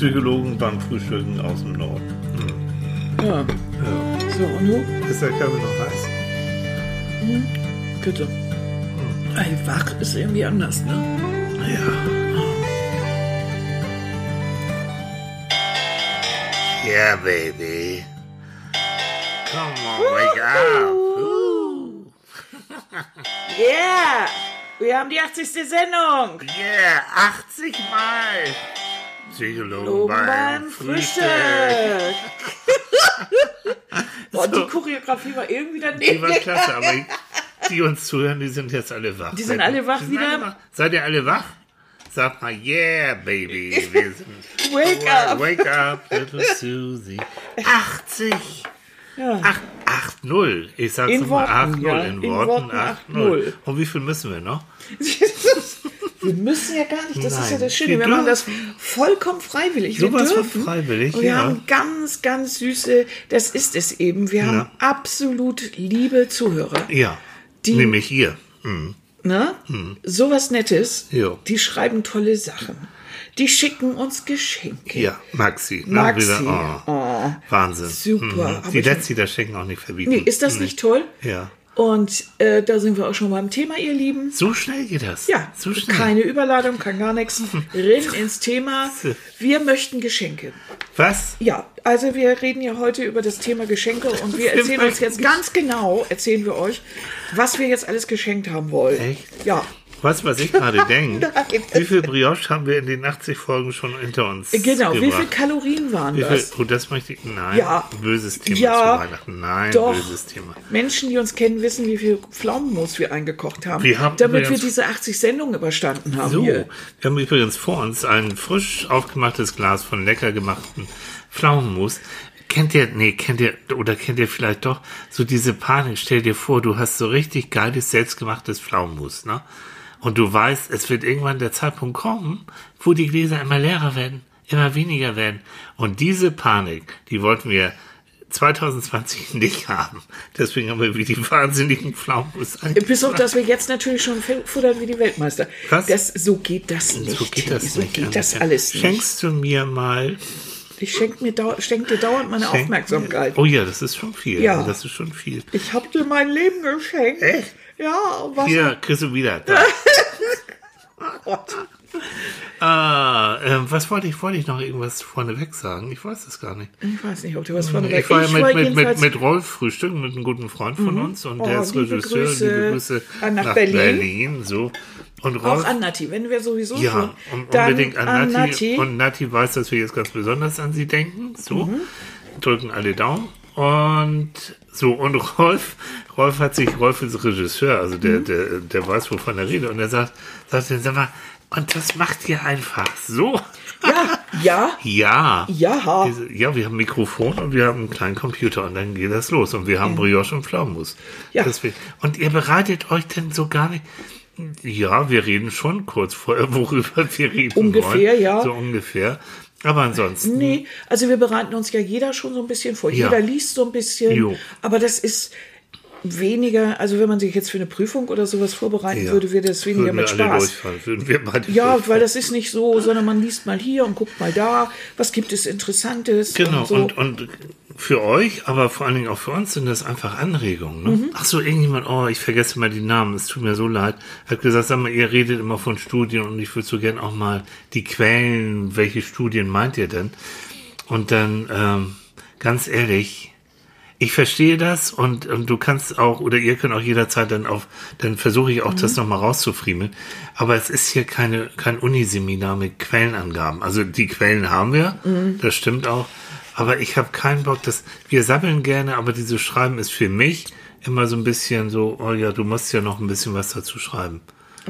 Psychologen beim Frühstücken aus dem Norden. Ja. Ja. So, und du? Ist der Körper noch heiß? Bitte. Ey, wach ist irgendwie anders, ne? Ja. Yeah, baby. Come on, wake up. Ooh. Yeah! Wir haben die 80. Sendung! Yeah, 80 Mal. Oben beim, beim Frühstück. So. die Choreografie war irgendwie Die daneben. war klasse, aber die, die uns zuhören, die sind jetzt alle wach. Die sind Seid- alle wach die wieder? alle wach. Seid ihr alle wach? Sagt mal, yeah, baby. Wir sind Wake up! Wake up, little Susie. 80. Ja. Ach, 8-0. Ich sag's nochmal, Worten, 8-0. ja. In In Worten Worten 8-0. 8-0. Und wie viel müssen wir noch? Wir müssen ja gar nicht, das ist ja Nein, das Schöne. wir Wir machen das vollkommen freiwillig. Wir Sowas von dürfen. freiwillig, Und wir ja. haben ganz, ganz süße, das ist es eben. Wir haben Ja. absolut liebe Zuhörer. Ja. Die- Nämlich ihr. Mhm. Ne? Sowas Nettes. Jo. Die schreiben tolle Sachen. Die schicken uns Geschenke. Ja, Maxi. Na, Maxi. Wieder, oh. Oh. Wahnsinn. Super. Mhm. Die sich das Schenken auch nicht verbieten. Nee, ist das nicht toll? Ja. Und äh, da sind wir auch schon beim Thema, ihr Lieben. So schnell geht das. Ja, So schnell. keine Überladung, kann gar nichts. Rein ins Thema. Wir möchten Geschenke. Was? Ja, also wir reden ja heute über das Thema Geschenke und wir erzählen uns jetzt ganz genau, erzählen wir euch, was wir jetzt alles geschenkt haben wollen. Echt? Ja. Du, was ich gerade denke? Wie viel Brioche haben wir in den 80 Folgen schon hinter uns Genau, wie gebracht? viel Kalorien waren Wie viel, das? oh, das möchte ich, nein, Ja. böses Thema Ja. zu Weihnachten, nein, Doch. böses Thema. Menschen, die uns kennen, wissen, wie viel Pflaumenmus wir eingekocht haben, Wir haben damit wir diese 80 Sendungen überstanden haben. So, Hier. wir haben übrigens vor uns ein frisch aufgemachtes Glas von lecker gemachten Pflaumenmus. Kennt ihr, nee, kennt ihr, oder kennt ihr vielleicht doch so diese Panik? Stell dir vor, du hast so richtig geiles, selbstgemachtes Pflaumenmus, ne? Und du weißt, es wird irgendwann der Zeitpunkt kommen, wo die Gläser immer leerer werden, immer weniger werden. Und diese Panik, die wollten wir 2020 nicht haben. Deswegen haben wir wie die wahnsinnigen Pflaumenmus Bis auf, dass wir jetzt natürlich schon futtern wie die Weltmeister. Was? Das, so geht das nicht. So geht das so nicht. geht das alles nicht. Schenkst du mir mal Ich schenke mir dau schenk dir dauernd meine Aufmerksamkeit. Oh ja, das ist schon viel. Ja. Das ist schon viel. Ich habe dir mein Leben geschenkt. Echt? Ja, was? Hier, kriegst du wieder. Da. ah, ähm, was wollte ich? Wollte ich noch irgendwas vorneweg sagen? Ich weiß es gar nicht. Ich weiß nicht, ob du was von der Ich war ja mit, mit, mit, mit Rolf frühstücken, mit einem guten Freund von uns. Und Oh, der ist Regisseur. Grüße liebe Grüße nach nach Berlin. Berlin. so. Und Auch Rolf, an Nati, wenn wir sowieso ja, schon. un- dann unbedingt an, an Nati. Nati. Und Nati weiß, dass wir jetzt ganz besonders an sie denken. So, Mhm. drücken alle Daumen. Und so, und Rolf, Rolf hat sich, Rolf ist Regisseur, also Mhm. der, der, der weiß, wovon er redet. Und er sagt, sagt er, sag mal, und das macht ihr einfach so. ja, ja, Ja. ja. Ja, wir haben ein Mikrofon und wir haben einen kleinen Computer und dann geht das los. Und wir haben Brioche und Pflaumenmus. Ja. Deswegen. Und ihr bereitet euch denn so gar nicht. Ja, wir reden schon kurz vorher, worüber wir reden Ungefähr, wollen. ja. So ungefähr. Aber ansonsten. Nee, also wir bereiten uns ja jeder schon so ein bisschen vor. Ja. Jeder liest so ein bisschen. Jo. Aber das ist weniger, also wenn man sich jetzt für eine Prüfung oder sowas vorbereiten Ja. würde, wäre das weniger Würden mit Spaß. Würden wir beide Ja, durchfallen. weil das ist nicht so, sondern man liest mal hier und guckt mal da, was gibt es Interessantes. Genau, und so. und, und für euch, aber vor allen Dingen auch für uns sind das einfach Anregungen. Ne? Mhm. Ach so, irgendjemand, oh, ich vergesse mal die Namen, es tut mir so leid, hat gesagt, sag mal, ihr redet immer von Studien und ich würde so gern auch mal die Quellen, welche Studien meint ihr denn? Und dann, ähm, ganz ehrlich, ich verstehe das und, und du kannst auch, oder ihr könnt auch jederzeit dann auf, dann versuche ich auch das nochmal rauszufriemeln. Aber es ist hier keine, kein Uniseminar mit Quellenangaben. Also die Quellen haben wir, das stimmt auch. Aber ich habe keinen Bock, dass wir sabbeln gerne, aber dieses Schreiben ist für mich immer so ein bisschen so, oh ja, du musst ja noch ein bisschen was dazu schreiben.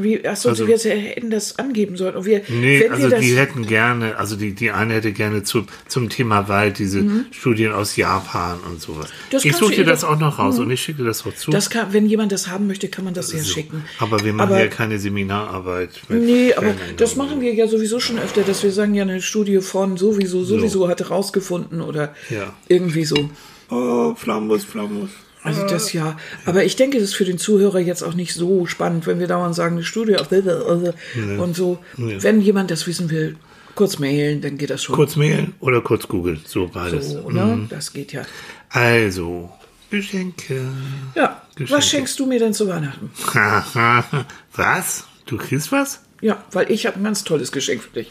Wie, achso, Also- wir hätten das angeben sollen. Und wir, Nee, also wir die hätten gerne, also die, die eine hätte gerne zu, zum Thema Wald diese Studien aus Japan und sowas. Mhm. Das ich suche dir das auch noch raus und ich schicke das auch zu. das kann, wenn jemand das haben möchte, kann man das ja So. schicken. Aber wir machen Aber- ja keine Seminararbeit. Nee, aber das machen wir ja sowieso schon öfter, dass wir sagen, ja, eine Studie von sowieso, sowieso hat rausgefunden oder Ja. irgendwie so. Oh, Flammus, Flammus. Also das ja. Aber ich denke, das ist für den Zuhörer jetzt auch nicht so spannend, wenn wir dauernd sagen, eine Studie auf und so. Wenn jemand das wissen will, Kurz mailen, dann geht das schon. Kurz mailen oder kurz googeln, so beides. so, ne? Das geht ja. Also, Geschenke. Ja, Geschenke. was schenkst du mir denn zu Weihnachten? was? Du kriegst was? Ja, weil ich habe ein ganz tolles Geschenk für dich.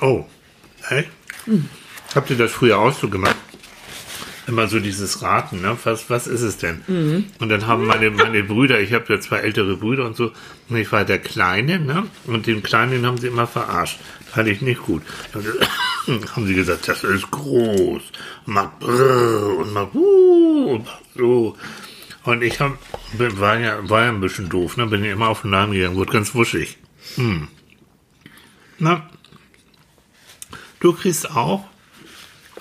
Oh, hey? Habt ihr das früher auch so gemacht? Immer so dieses Raten, ne? Was, was ist es denn? Und dann haben meine, meine Brüder, ich habe ja zwei ältere Brüder und so, und ich war der Kleine, ne? Und den Kleinen haben sie immer verarscht. Fand ich nicht gut. Dann haben sie gesagt, das ist groß. Brrr und uh, und so. Und ich hab, war, ja, war ja ein bisschen doof, ne? Bin immer auf den Namen gegangen, wurde ganz wuschig. Hm. Na, Du kriegst auch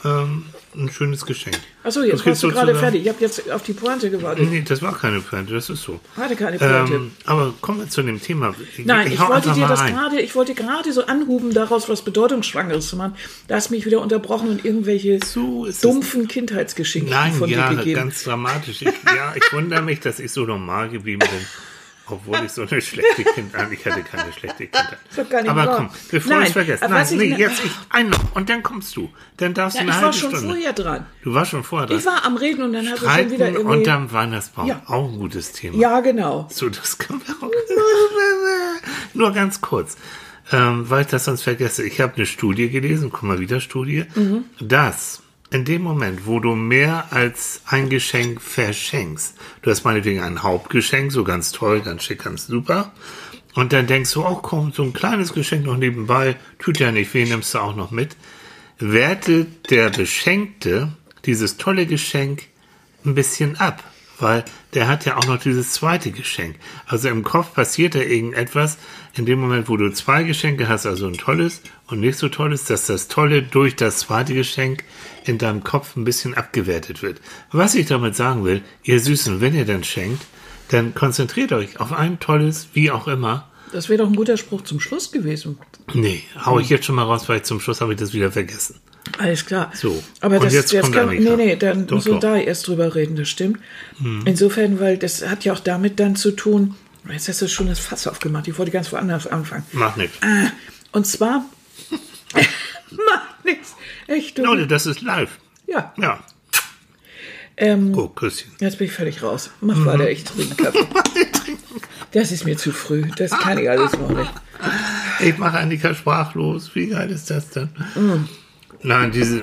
ähm, ein schönes Geschenk. Achso, jetzt warst du gerade fertig. Ich habe jetzt auf die Pointe gewartet. Nee, das war keine Pointe, das ist so. Hatte keine Pointe. Ähm, aber kommen wir zu dem Thema. Nein, ich, hau wollte dir das gerade, ich wollte gerade so anhuben, daraus was Bedeutungsschwangeres zu machen. Da hast du mich wieder unterbrochen und irgendwelche So dumpfen Kindheitsgeschichten Nein, von ja, dir gegeben. ganz dramatisch. Ich, ja, ich wundere mich, dass ich so normal geblieben bin. Obwohl ich so eine schlechte Kindheit, ich hatte keine schlechte Kindheit. doch gar nicht Aber komm, bevor Nein, ich es vergesse. Nein, ich nee, ne- jetzt ich, ein noch. Und dann kommst du. Dann darfst ja, du eine ich war halbe schon Stunde. vorher dran. Du warst schon vorher dran. Ich war am Reden und dann hast du schon wieder irgendwie. unterm Weihnachtsbaum. Ja. Auch ein gutes Thema. ja, genau. So, das können wir auch. Nur ganz kurz, ähm, weil ich das sonst vergesse. Ich habe eine Studie gelesen, guck mal wieder Studie, dass in dem Moment, wo du mehr als ein Geschenk verschenkst, du hast meinetwegen ein Hauptgeschenk, so ganz toll, ganz schick, ganz super, und dann denkst du, oh komm, so ein kleines Geschenk noch nebenbei, tut ja nicht weh, nimmst du auch noch mit, wertet der Beschenkte dieses tolle Geschenk ein bisschen ab, weil der hat ja auch noch dieses zweite Geschenk. Also im Kopf passiert da irgendetwas in dem Moment, wo du zwei Geschenke hast, also ein tolles und nicht so tolles, dass das Tolle durch das zweite Geschenk in deinem Kopf ein bisschen abgewertet wird. Was ich damit sagen will, ihr Süßen, wenn ihr dann schenkt, dann konzentriert euch auf ein tolles, wie auch immer. Das wäre doch ein guter Spruch zum Schluss gewesen. Nee, hau ich jetzt schon mal raus, weil zum Schluss habe ich das wieder vergessen. Alles klar. So, Aber und das jetzt jetzt kann, Annika. nee, nee, dann Doch, müssen wir da erst drüber reden, das stimmt. Insofern, weil das hat ja auch damit dann zu tun, jetzt hast du schon das Fass aufgemacht, ich wollte ganz woanders anfangen. Mach nichts. Ah, und zwar, macht nichts, echt. Leute, das ist live. Ja, Ja. ähm, Oh, Küsschen. jetzt bin ich völlig raus. Mach weiter, ich trinke Kaffee. Das ist mir zu früh, das kann ich alles noch nicht. Ich mache Annika sprachlos. Wie geil ist das denn? Nein, diese,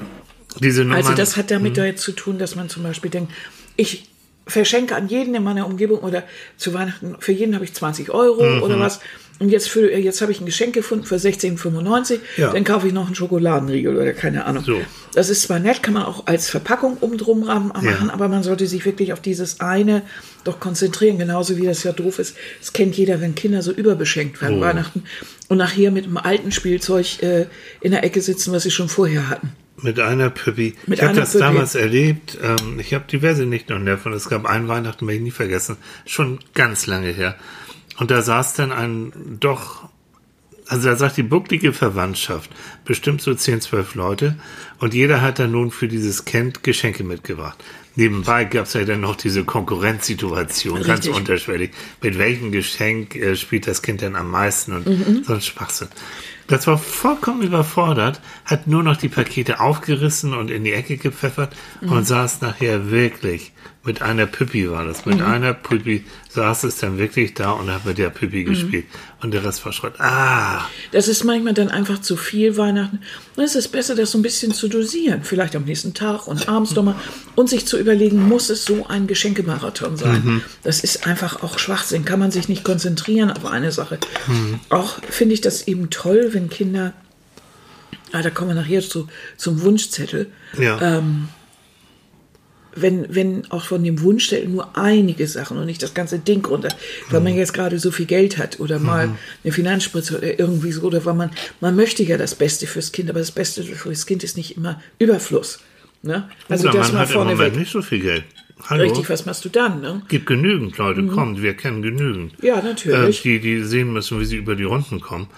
diese Nummer. Also das hat Hm. damit da jetzt zu tun, dass man zum Beispiel denkt, ich verschenke an jeden in meiner Umgebung oder zu Weihnachten, für jeden habe ich 20 Euro Mhm. oder was. Und jetzt, für, jetzt habe ich ein Geschenk gefunden für 16,95. Ja. Dann kaufe ich noch einen Schokoladenriegel oder keine Ahnung. So. Das ist zwar nett, kann man auch als Verpackung um drum ran machen, Ja. aber man sollte sich wirklich auf dieses eine doch konzentrieren. Genauso wie das ja doof ist. Das kennt jeder, wenn Kinder so überbeschenkt werden Oh. Weihnachten und nachher mit einem alten Spielzeug äh, in der Ecke sitzen, was sie schon vorher hatten. Mit einer Püppi. Mit ich habe das Püppi. damals erlebt. Ähm, ich habe diverse Nichten und Neffen. Es gab einen Weihnachten, werde ich nie vergessen. Schon ganz lange her. Und da saß dann ein doch, also da sagt die bucklige Verwandtschaft, bestimmt so 10, 12 Leute. Und jeder hat dann nun für dieses Kind Geschenke mitgebracht. Nebenbei gab es ja dann noch diese Konkurrenzsituation, ganz Richtig. unterschwellig. Mit welchem Geschenk äh, spielt das Kind denn am meisten und Mhm. so ein Schwachsinn. Das war vollkommen überfordert, hat nur noch die Pakete aufgerissen und in die Ecke gepfeffert Mhm. und saß nachher wirklich, mit einer Püppi war das, Mhm. mit einer Püppi saß es dann wirklich da und hat mit der Püppi Mhm. gespielt. Und der Rest war Schrott. Ah, Das ist manchmal dann einfach zu viel Weihnachten. Es ist besser, das so ein bisschen zu dosieren. Vielleicht am nächsten Tag und abends nochmal. Und sich zu überlegen, muss es so ein Geschenkemarathon sein? Mhm. Das ist einfach auch Schwachsinn. Kann man sich nicht konzentrieren auf eine Sache. Mhm. Auch finde ich das eben toll, wenn Kinder, ah, da kommen wir nachher zu, zum Wunschzettel. ja. Ähm, wenn, wenn auch von dem Wunschzettel nur einige Sachen und nicht das ganze Ding runter, weil man jetzt gerade so viel Geld hat oder mal eine Finanzspritze oder irgendwie so, oder weil man, man möchte ja das Beste fürs Kind, aber das Beste fürs Kind ist nicht immer Überfluss. Ne? Also Unser das Mann mal hat im Moment vorneweg. nicht so viel Geld. Hallo? Richtig, was machst du dann? Ne? Gibt genügend Leute, kommt, wir kennen genügend. Ja, Äh, natürlich. die, die sehen müssen, wie sie über die Runden kommen.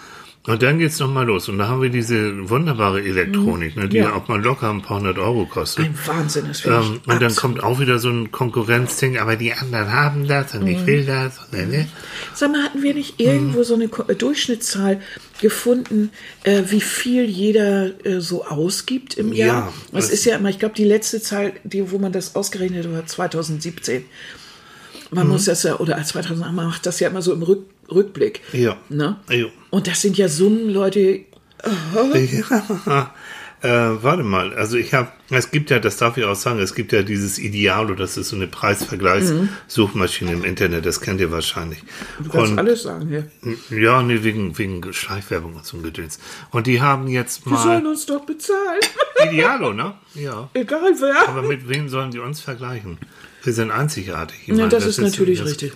Und dann geht's noch mal los. Und da haben wir diese wunderbare Elektronik, ne, die Ja. ja auch mal locker ein paar hundert Euro kostet. Ein Wahnsinn, das finde. Ähm, und dann kommt auch wieder so ein Konkurrenzding, aber die anderen haben das und Mhm. ich will das. Dann, ne? Sag mal, hatten wir nicht irgendwo so eine äh, Durchschnittszahl gefunden, äh, wie viel jeder äh, so ausgibt im Jahr? Ja, das ist ja immer, ich glaube, die letzte Zahl, die, wo man das ausgerechnet hat, war 2017. Man Mhm. muss das ja, oder 2008, man macht das ja immer so im Rück, Rückblick. Ja. Ne? Jo. Und das sind ja Summen, Leute, Ja. Äh, warte mal, also ich habe, es gibt ja, das darf ich auch sagen, es gibt ja dieses Idealo, das ist so eine Preisvergleichssuchmaschine im Internet, das kennt ihr wahrscheinlich. du kannst Und alles sagen hier. ja, nee, wegen, wegen Schleichwerbung und so ein Gedöns. Und die haben jetzt Die sollen mal uns doch bezahlen. Idealo, ne? Ja. Egal wer. Aber mit wem sollen die uns vergleichen? Wir sind einzigartig. Ich Ja, das ist natürlich richtig.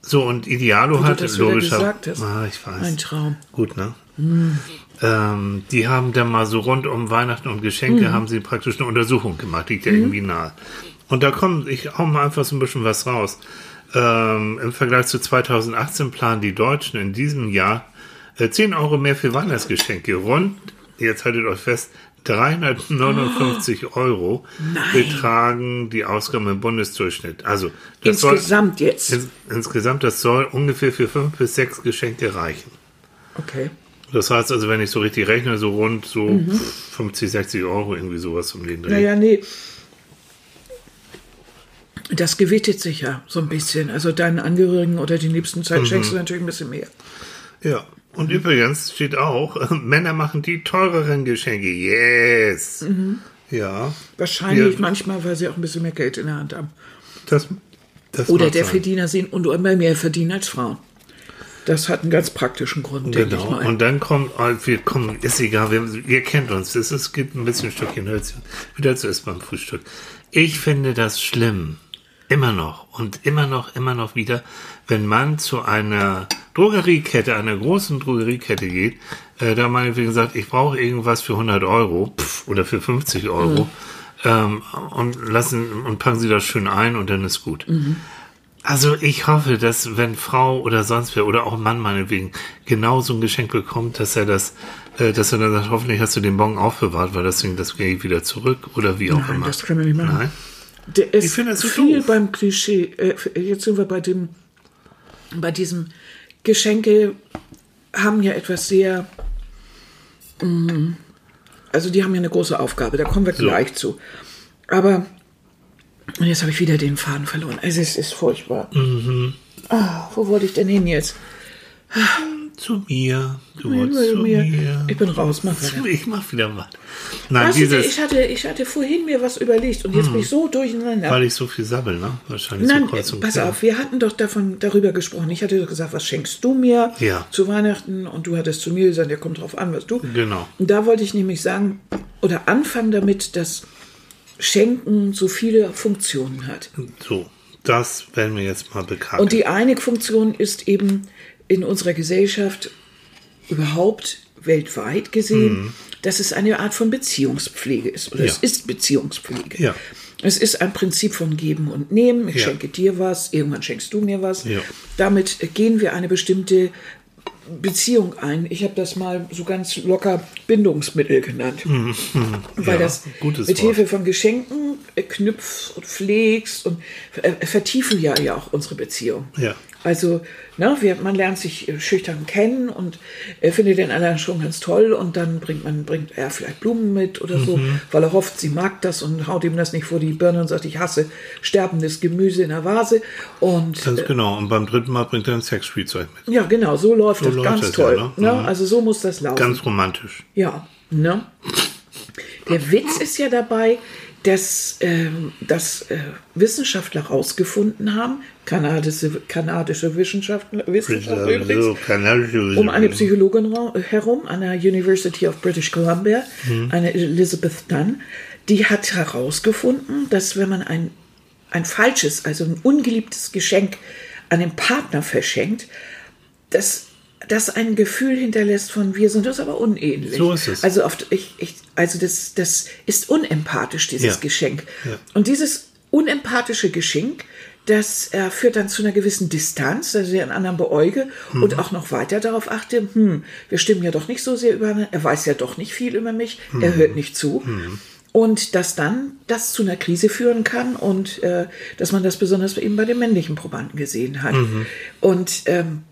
So, und Idealo hat das wieder logischer. gesagt hast. Ah, ich weiß. Ein Traum. Gut, ne? Ähm, die haben dann mal so rund um Weihnachten und Geschenke Mhm. haben sie praktisch eine Untersuchung gemacht, liegt ja irgendwie nahe. Und da kommt, ich hau mal einfach so ein bisschen was raus. Ähm, Im Vergleich zu 2018 planen die Deutschen in diesem Jahr äh, 10 Euro mehr für Weihnachtsgeschenke. Rund, jetzt haltet euch fest, 359 Euro betragen die Ausgaben im Bundesdurchschnitt. Also das soll, Insgesamt jetzt. ins, insgesamt, das soll ungefähr für fünf bis sechs Geschenke reichen. Okay. Das heißt also, wenn ich so richtig rechne, so rund so 50, 60 Euro, irgendwie sowas um den Dreh. Naja, nee. Das gewittet sich ja so ein bisschen. Also deinen Angehörigen oder die liebsten Zeit schenkst du natürlich ein bisschen mehr. Ja. Und übrigens steht auch, Männer machen die teureren Geschenke. Yes. Ja. Wahrscheinlich Ja. manchmal, weil sie auch ein bisschen mehr Geld in der Hand haben. Das, das Oder der sein. Verdiener sind und immer mehr verdienen als Frauen. Das hat einen ganz praktischen Grund, denke ich Genau. mal. Und dann kommt, oh, wir kommen, ist egal, wir, ihr kennt uns, es, ist- es gibt ein bisschen Stückchen Hölzchen, wieder zu essen beim Frühstück. Ich finde das schlimm, immer noch und immer noch, immer noch wieder, wenn man zu einer Drogeriekette, einer großen Drogeriekette geht, äh, da meinetwegen sagt, ich brauche irgendwas für 100 Euro pff, oder für 50 Euro ähm, und lassen und packen sie das schön ein und dann ist gut. Also ich hoffe, dass wenn Frau oder sonst wer oder auch Mann meinetwegen genau so ein Geschenk bekommt, dass er das, äh, dass er dann sagt, hoffentlich hast du den Bon aufbewahrt, weil das Ding, das gehe ich wieder zurück oder wie auch Nein, immer. das können wir nicht machen. Nein. Der ist Ich finde das so viel doof. beim Klischee. Äh, jetzt sind wir bei dem, bei diesem Geschenke haben ja etwas sehr, mm, also die haben ja eine große Aufgabe. Da kommen wir gleich zu. Aber und jetzt habe ich wieder den Faden verloren. Also es ist furchtbar. Mhm. Ah, wo wollte ich denn hin jetzt? Zu mir, du Mir- wolltest zu mir- mir. Ich bin raus, mach weiter. Ich mach wieder was. Nein, Weißt du, dieses, ich, hatte, ich hatte vorhin mir was überlegt und jetzt bin ich so durcheinander. weil ich so viel sabbel, ne? Wahrscheinlich Nein, so kreuz und pass quer. auf, wir hatten doch davon, darüber gesprochen. Ich hatte doch gesagt, was schenkst du mir Ja. zu Weihnachten? Und du hattest zu mir gesagt, ja, kommt drauf an, was du. Genau. Und da wollte ich nämlich sagen, oder anfangen damit, dass Schenken so viele Funktionen hat. So, das werden wir jetzt mal bekannt. Und die eine Funktion ist eben in unserer Gesellschaft überhaupt weltweit gesehen, dass es eine Art von Beziehungspflege ist. Oder Mhm. Ja. es ist Beziehungspflege. Ja. Es ist ein Prinzip von Geben und Nehmen. Ich Ja. schenke dir was, irgendwann schenkst du mir was. Damit gehen wir eine bestimmte Beziehung ein. Ich habe das mal so ganz locker Bindungsmittel genannt. Weil Mhm. Ja, das mit. Hilfe von Geschenken äh, knüpfst und pflegst und äh, vertiefen ja, ja auch unsere Beziehung. Also, ne, wir, man lernt sich äh, schüchtern kennen und äh, findet den anderen schon ganz toll und dann bringt man bringt er vielleicht Blumen mit oder so, Mhm. weil er hofft, sie mag das und haut ihm das nicht vor die Birne und sagt, ich hasse sterbendes Gemüse in der Vase. Und Ganz genau. Und beim dritten Mal bringt er ein Sexspielzeug mit. ja, genau, so läuft das läuft ganz das toll. ja, ne? ne? Mhm. Also so muss das laufen. Ganz romantisch. Ja, ne? Der Witz ist ja dabei, dass, ähm, dass äh, Wissenschaftler herausgefunden haben, kanadische, kanadische Wissenschaftler, Wissenschaftler übrigens, So, kanadische- um eine Psychologin herum an der University of British Columbia, Mhm. eine Elizabeth Dunn, die hat herausgefunden, dass wenn man ein, ein falsches, also ein ungeliebtes Geschenk an den Partner verschenkt, dass das ein Gefühl hinterlässt von wir sind uns aber unähnlich. So ist es. Also oft, ich, ich, also das, das ist unempathisch, dieses Ja. Geschenk. Ja. Und dieses unempathische Geschenk, das äh, führt dann zu einer gewissen Distanz, dass ich den anderen beäuge und auch noch weiter darauf achte, hm, wir stimmen ja doch nicht so sehr übereinander, er weiß ja doch nicht viel über mich, er hört nicht zu. Und dass dann das zu einer Krise führen kann und äh, dass man das besonders eben bei den männlichen Probanden gesehen hat. Und ähm,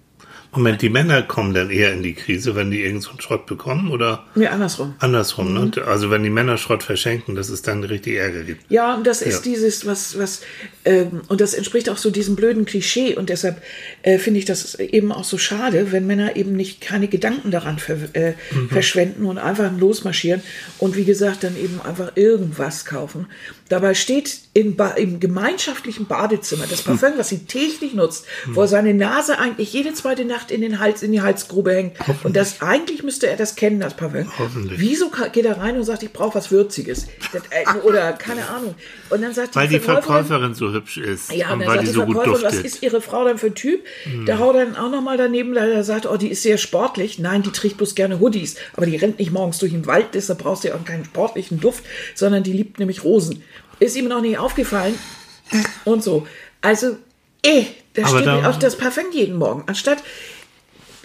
Moment, die Männer kommen dann eher in die Krise, wenn die irgend so einen Schrott bekommen oder nee, andersrum. andersrum. Ne? Also wenn die Männer Schrott verschenken, dass es dann richtig Ärger gibt. Ja, und das ist Ja. dieses, was, was, ähm, und das entspricht auch so diesem blöden Klischee. Und deshalb äh, finde ich das eben auch so schade, wenn Männer eben nicht keine Gedanken daran ver äh, verschwenden und einfach losmarschieren und wie gesagt dann eben einfach irgendwas kaufen. Dabei steht ba im gemeinschaftlichen Badezimmer das Parfüm, was sie täglich nutzt, wo seine Nase eigentlich jede zweite Nacht in den Hals, in die Halsgrube hängt. Und das eigentlich müsste er das kennen, das Parfüm. Hoffentlich. Wieso geht er rein und sagt, ich brauche was Würziges? Äh, oder keine Ahnung. Und dann sagt Weil die Verkäuferin- Verkäuferin so hübsch ist ja, und und weil sagt die die so gut Verkäuferin, was duftet. ist ihre Frau dann für ein Typ? Da haut dann auch nochmal daneben, da er sagt, oh, die ist sehr sportlich. Nein, die trägt bloß gerne Hoodies. Aber die rennt nicht morgens durch den Wald, deshalb brauchst du ja auch keinen sportlichen Duft, sondern die liebt nämlich Rosen. Ist ihm noch nicht aufgefallen. Und so. Also, eh, da steht da- auch das Parfüm jeden Morgen. Anstatt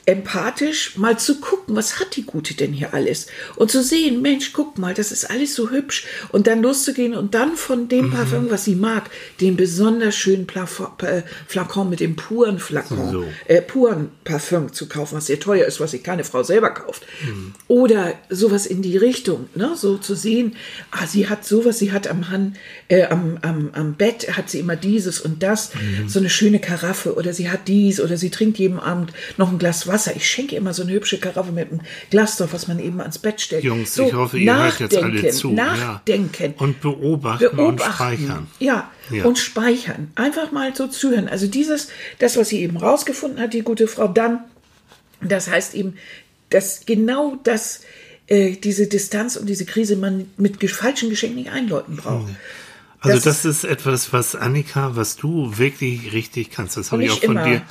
empathisch mal zu gucken, was hat die Gute denn hier alles? Und zu sehen, Mensch, guck mal, das ist alles so hübsch. Und dann loszugehen und dann von dem Mhm. Parfüm, was sie mag, den besonders schönen Plafo- äh, Flakon mit dem puren Flakon, So. äh, puren Parfüm zu kaufen, was sehr teuer ist, was sich keine Frau selber kauft. Mhm. Oder sowas in die Richtung, ne? so zu sehen, ah, sie hat sowas, sie hat am, Han, äh, am, am, am Bett, hat sie immer dieses und das, Mhm. so eine schöne Karaffe oder sie hat dies oder sie trinkt jeden Abend noch ein Glas Wasser. Ich schenke immer so eine hübsche Karaffe mit einem Glas drauf, was man eben ans Bett stellt. Jungs, so, ich hoffe, ihr hört jetzt alle zu. Nachdenken. Ja. Und beobachten, und speichern. Ja, Ja. und speichern. Einfach mal so zuhören. Also dieses, das, was sie eben rausgefunden hat, die gute Frau, dann, das heißt eben, dass genau das, äh, diese Distanz und diese Krise man mit falschen Geschenken nicht einläuten braucht. Also Das- das, ist etwas, was Annika, was du wirklich richtig kannst. Das habe ich auch von immer. dir.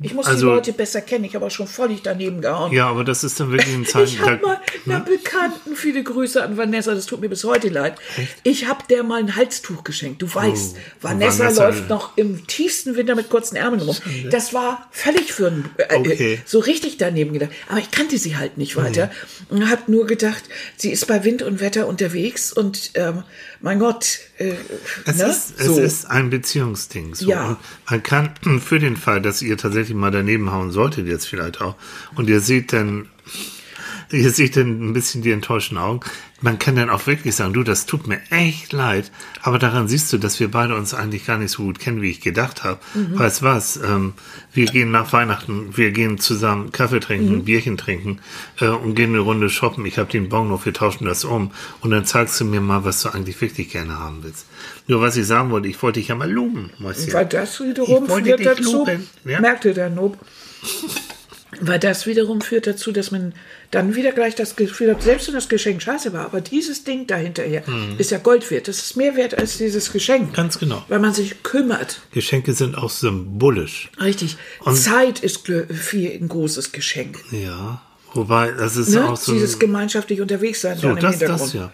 Ich muss Also- die Leute besser kennen. Ich habe auch schon völlig daneben gehauen. Ja, aber das ist dann wirklich ein Zeichen. Ich habe mal einer ne? Bekannten, viele Grüße an Vanessa, das tut mir bis heute leid. Ich habe der mal ein Halstuch geschenkt. Du weißt, Oh, Vanessa, Vanessa- läuft noch im tiefsten Winter mit kurzen Ärmeln rum. Das war völlig für ein, äh, Okay. so richtig daneben gedacht. Aber ich kannte sie halt nicht weiter. Und habe nur gedacht, sie ist bei Wind und Wetter unterwegs und ähm, mein Gott, äh, Es, ne? ist, es so. ist ein Beziehungsding. So. Ja. Und man kann für den Fall, dass ihr tatsächlich mal daneben hauen solltet, jetzt vielleicht auch, und ihr seht dann, ihr seht dann ein bisschen die enttäuschten Augen, man kann dann auch wirklich sagen, du, das tut mir echt leid, aber daran siehst du, dass wir beide uns eigentlich gar nicht so gut kennen, wie ich gedacht habe. Mhm. Weißt was, ähm, wir gehen nach Weihnachten, wir gehen zusammen Kaffee trinken, Mhm. Bierchen trinken äh, und gehen eine Runde shoppen. Ich habe den Bon noch, wir tauschen das um und dann zeigst du mir mal, was du eigentlich wirklich gerne haben willst. Nur was ich sagen wollte, ich wollte dich ja mal loben, Mäuschen. Weil das wiederum Ich führt dazu, ja? merkte der Nob, weil das wiederum führt dazu, dass man dann wieder gleich das Gefühl hat, selbst wenn das Geschenk scheiße war, aber dieses Ding dahinterher ist ja Gold wert. Das ist mehr wert als dieses Geschenk. Ganz genau. Weil man sich kümmert. Geschenke sind auch symbolisch. Richtig. Und- Zeit ist viel ein großes Geschenk. Ja. Wobei, das ist Ne? auch so. Dieses gemeinschaftlich unterwegs sein so, das, Hintergrund. das ja.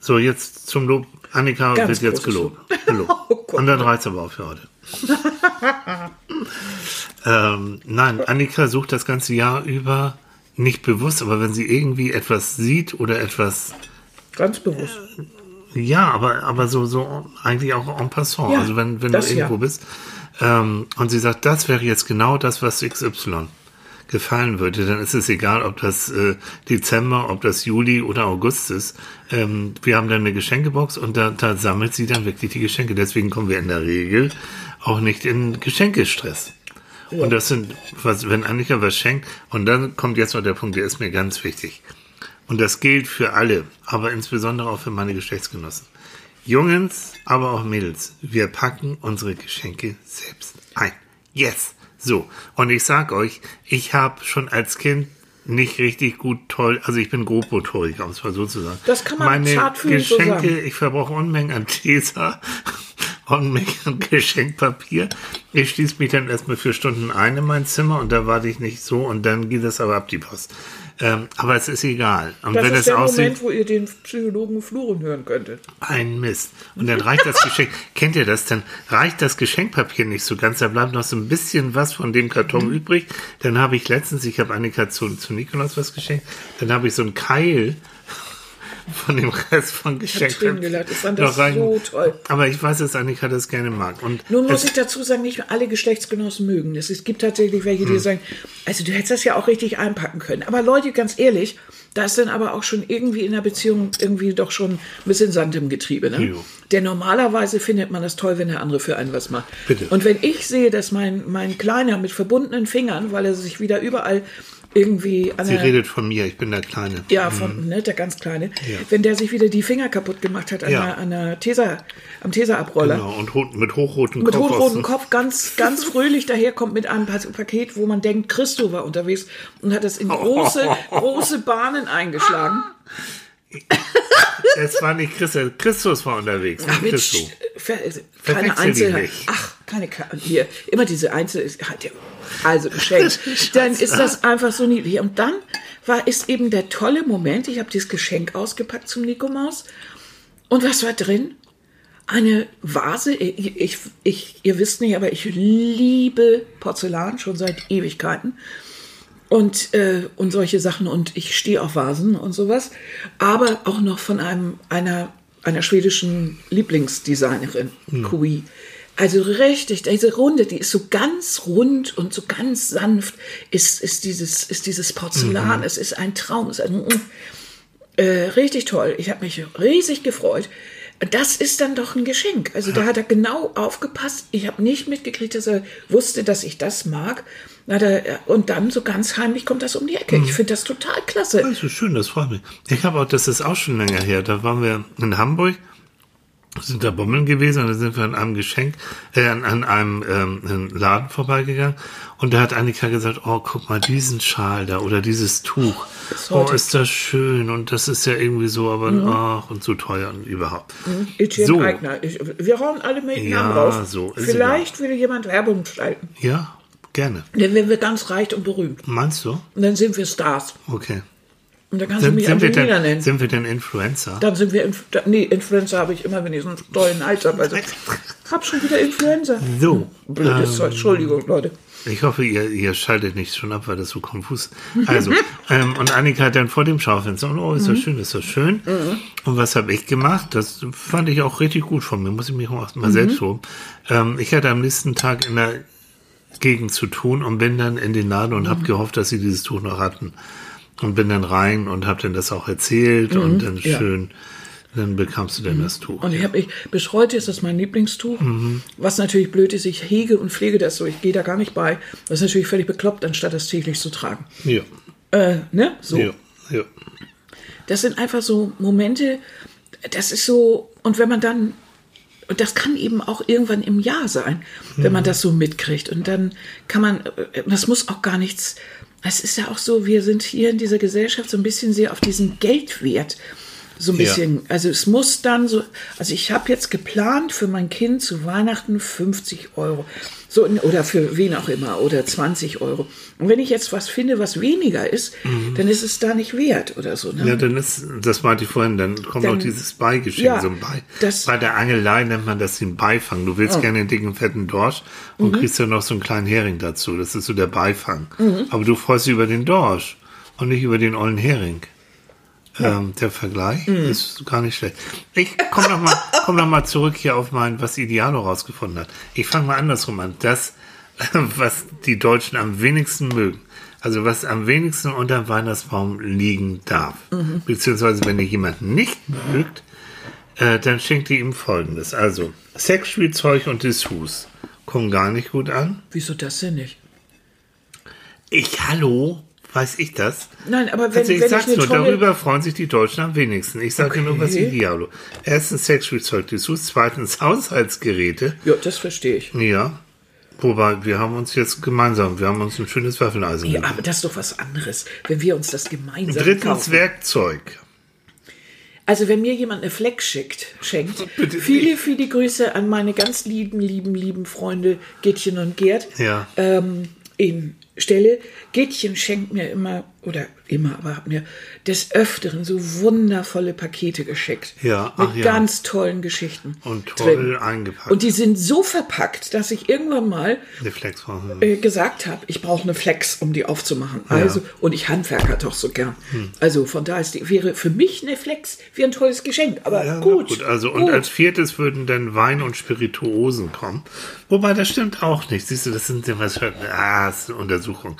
So, jetzt zum Lob. Annika Ganz wird jetzt gelobt. gelobt. Gott. Und dann reizt aber auch für heute. ähm, nein, Annika sucht das ganze Jahr über nicht bewusst, aber wenn sie irgendwie etwas sieht oder etwas Ganz bewusst. Ja, aber, aber so, so eigentlich auch en passant. Ja, also wenn, wenn du irgendwo ja. bist ähm, und sie sagt, das wäre jetzt genau das, was XY gefallen würde, dann ist es egal, ob das äh, Dezember, ob das Juli oder August ist. Ähm, wir haben dann eine Geschenkebox und da, da sammelt sie dann wirklich die Geschenke. Deswegen kommen wir in der Regel auch nicht in Geschenkestress. Und das sind, was, wenn Annika was schenkt, und dann kommt jetzt noch der Punkt, der ist mir ganz wichtig. Und das gilt für alle, aber insbesondere auch für meine Geschlechtsgenossen. Jungens, aber auch Mädels, wir packen unsere Geschenke selbst ein. Yes! So, und ich sag euch, ich habe schon als Kind nicht richtig gut toll, also ich bin grobmotorik, um es mal so zu sagen. Das kann man Meine zartfühlend so Geschenke, sagen. ich verbrauche Unmengen an Tesa Unmengen an Geschenkpapier. Ich schließe mich dann erstmal vier Stunden ein in mein Zimmer und da warte ich nicht so und dann geht das aber ab die Post. Ähm, aber es ist egal. Und Das wenn ist es der aussieht, Moment, wo ihr den Psychologen fluren hören könntet. ein Mist. Und dann reicht das Geschenk, kennt ihr das? Dann reicht das Geschenkpapier nicht so ganz, da bleibt noch so ein bisschen was von dem Karton übrig. Dann habe ich letztens, ich habe Annika zu, zu Nikolaus was geschenkt, dann habe ich so ein Keil von dem Rest von gelacht. Ich fand noch das rein. so toll. Aber ich weiß, dass Annika das gerne mag. Und Nun muss ich dazu sagen, nicht alle Geschlechtsgenossen mögen das. Es gibt tatsächlich welche, die sagen, also du hättest das ja auch richtig einpacken können. Aber Leute, ganz ehrlich, da ist dann aber auch schon irgendwie in der Beziehung irgendwie doch schon ein bisschen Sand im Getriebe. Ne? Jo. Denn normalerweise findet man das toll, wenn der andere für einen was macht. Bitte. Und wenn ich sehe, dass mein, mein Kleiner mit verbundenen Fingern, weil er sich wieder überall irgendwie sie redet von mir, ich bin der Kleine. ja, von, ne, der ganz Kleine. Ja. Wenn der sich wieder die Finger kaputt gemacht hat an, Ja. der, an der Tesa, am Tesa-Abroller. Genau, und ho- mit hochrotem Mit Kopf. aus hochrotem Kopf ganz, ganz fröhlich daherkommt mit einem Pa- Paket, wo man denkt, Christo war unterwegs und hat es in große, große Bahnen eingeschlagen. Es war nicht Christus, Christus war unterwegs. nicht Mit Christo. Ver- keine Einzelheit. Ach, keine, Ka- hier, immer diese Einzel, hat ja- also geschenkt. dann ist das einfach so niedlich. Und dann war, ist eben der tolle Moment, ich habe dieses Geschenk ausgepackt zum Nikomaus. Und was war drin? Eine Vase. Ich, ich, ich, ihr wisst nicht, aber ich liebe Porzellan schon seit Ewigkeiten. Und, äh, und solche Sachen. Und ich stehe auf Vasen und sowas. Aber auch noch von einem, einer, einer schwedischen Lieblingsdesignerin, Kui. Also richtig, diese Runde, die ist so ganz rund und so ganz sanft, ist, ist, dieses, ist dieses Porzellan. Es ist ein Traum. Es ist ein, äh, richtig toll. Ich habe mich riesig gefreut. Das ist dann doch ein Geschenk. Also da hat er genau aufgepasst. Ich habe nicht mitgekriegt, dass er wusste, dass ich das mag. Na, da, und dann so ganz heimlich kommt das um die Ecke. Ich finde das total klasse. Das ist schön, das freut mich. Ich habe auch, das ist auch schon länger her, da waren wir in Hamburg, sind da Bommeln gewesen und dann sind wir an einem Geschenk, äh, an, an einem ähm, Laden vorbeigegangen und da hat Annika gesagt, oh, guck mal, diesen Schal da oder dieses Tuch. Oh, ist das schön und das ist ja irgendwie so, aber ach, und so teuer und überhaupt. Etienne So. Eigner. Ich, wir hauen alle mit Ja, Namen raus. so, Vielleicht will jemand Werbung schalten. Ja, gerne. Dann werden wir ganz reich und berühmt. Meinst du? Und dann sind wir Stars. Okay. Und dann kannst du Sind, mich sind, wir Angelina denn, nennen. sind wir denn Influencer? Dann sind wir, Inf da, nee, Influencer habe ich immer, wenn ich so einen tollen Hals habe. Also, hab schon wieder Influencer. So, Blödes ähm, Zeug, Entschuldigung, Leute. Ich hoffe, ihr, ihr schaltet nicht schon ab, weil das so konfus ist. Also, ähm, und Annika hat dann vor dem Schaufenster, und, oh, ist das schön, ist das schön. Und was habe ich gemacht? Das fand ich auch richtig gut von mir, muss ich mich auch mal selbst loben. Ähm, ich hatte am nächsten Tag in der Gegend zu tun und bin dann in den Laden und habe gehofft, dass sie dieses Tuch noch hatten. Und bin dann rein und habe dann das auch erzählt und dann ja. schön, dann bekamst du dann das Tuch. Und ich habe ich, bis heute ist das mein Lieblingstuch. Mhm. Was natürlich blöd ist, ich hege und pflege das so. Ich gehe da gar nicht bei. Das ist natürlich völlig bekloppt, anstatt das täglich zu tragen. Ja, Äh, ne? So. ja, ja. Das sind einfach so Momente, das ist so, und wenn man dann, und das kann eben auch irgendwann im Jahr sein, wenn man das so mitkriegt. Und dann kann man, äh, das muss auch gar nichts, es ist ja auch so, wir sind hier in dieser Gesellschaft so ein bisschen sehr auf diesen Geldwert. So ein Ja. bisschen, also es muss dann so, also ich habe jetzt geplant für mein Kind zu Weihnachten 50 Euro. So, oder für wen auch immer, oder 20 Euro. Und wenn ich jetzt was finde, was weniger ist, dann ist es da nicht wert oder so. Ne? Mhm. Ja, dann ist, das meinte ich vorhin, dann kommt Dann- auch dieses Beigeschenk, Ja, so ein Bei. das- Bei der Angelei nennt man das den Beifang. Du willst gerne einen dicken, fetten Dorsch und Mhm. kriegst dann noch so einen kleinen Hering dazu. Das ist so der Beifang. Aber du freust dich über den Dorsch und nicht über den ollen Hering. Ähm, der Vergleich Mhm. ist gar nicht schlecht. Ich komm noch mal, komm noch mal zurück hier auf mein, was Idealo rausgefunden hat. Ich fange mal andersrum an. Das, was die Deutschen am wenigsten mögen. Also was am wenigsten unter dem Weihnachtsbaum liegen darf. Beziehungsweise wenn ihr jemanden nicht mögt, äh, dann schenkt ihr ihm folgendes. Also Sexspielzeug und Dessous kommen gar nicht gut an. Wieso das denn nicht? Ich, hallo, weiß ich das? Nein, aber wenn, Also ich wenn ich sag's eine nur, tolle... darüber freuen sich die Deutschen am wenigsten. Ich sage nur was Okay. Idealo. Erstens Sexspielzeug, Dessous, zweitens Haushaltsgeräte. Ja, das verstehe ich. Ja. Wobei, wir haben uns jetzt gemeinsam, wir haben uns ein schönes Waffeleisen Ja, aber das ist doch was anderes, wenn wir uns das gemeinsam Drittens kaufen. Werkzeug. Also wenn mir jemand eine Flex schickt, schenkt, Bitte viele, nicht. viele Grüße an meine ganz lieben, lieben, lieben Freunde Gittchen und Gerd Ja. ähm, in Stelle. Gittchen schenkt mir immer, oder immer, aber hat mir des Öfteren so wundervolle Pakete geschickt. Ja, Mit ach ja. ganz tollen Geschichten. Und toll drin. eingepackt. Und die sind so verpackt, dass ich irgendwann mal Die Flexform. äh, gesagt habe, ich brauche eine Flex, um die aufzumachen. Also, und ich handwerker doch so gern. Hm. Also von da ist die, wäre für mich eine Flex wie ein tolles Geschenk. Aber Ja, gut. gut. Also, und gut. als viertes würden dann Wein und Spirituosen kommen. Wobei, das stimmt auch nicht. Siehst du, das sind ja was für, ah, das ist eine Untersuchung.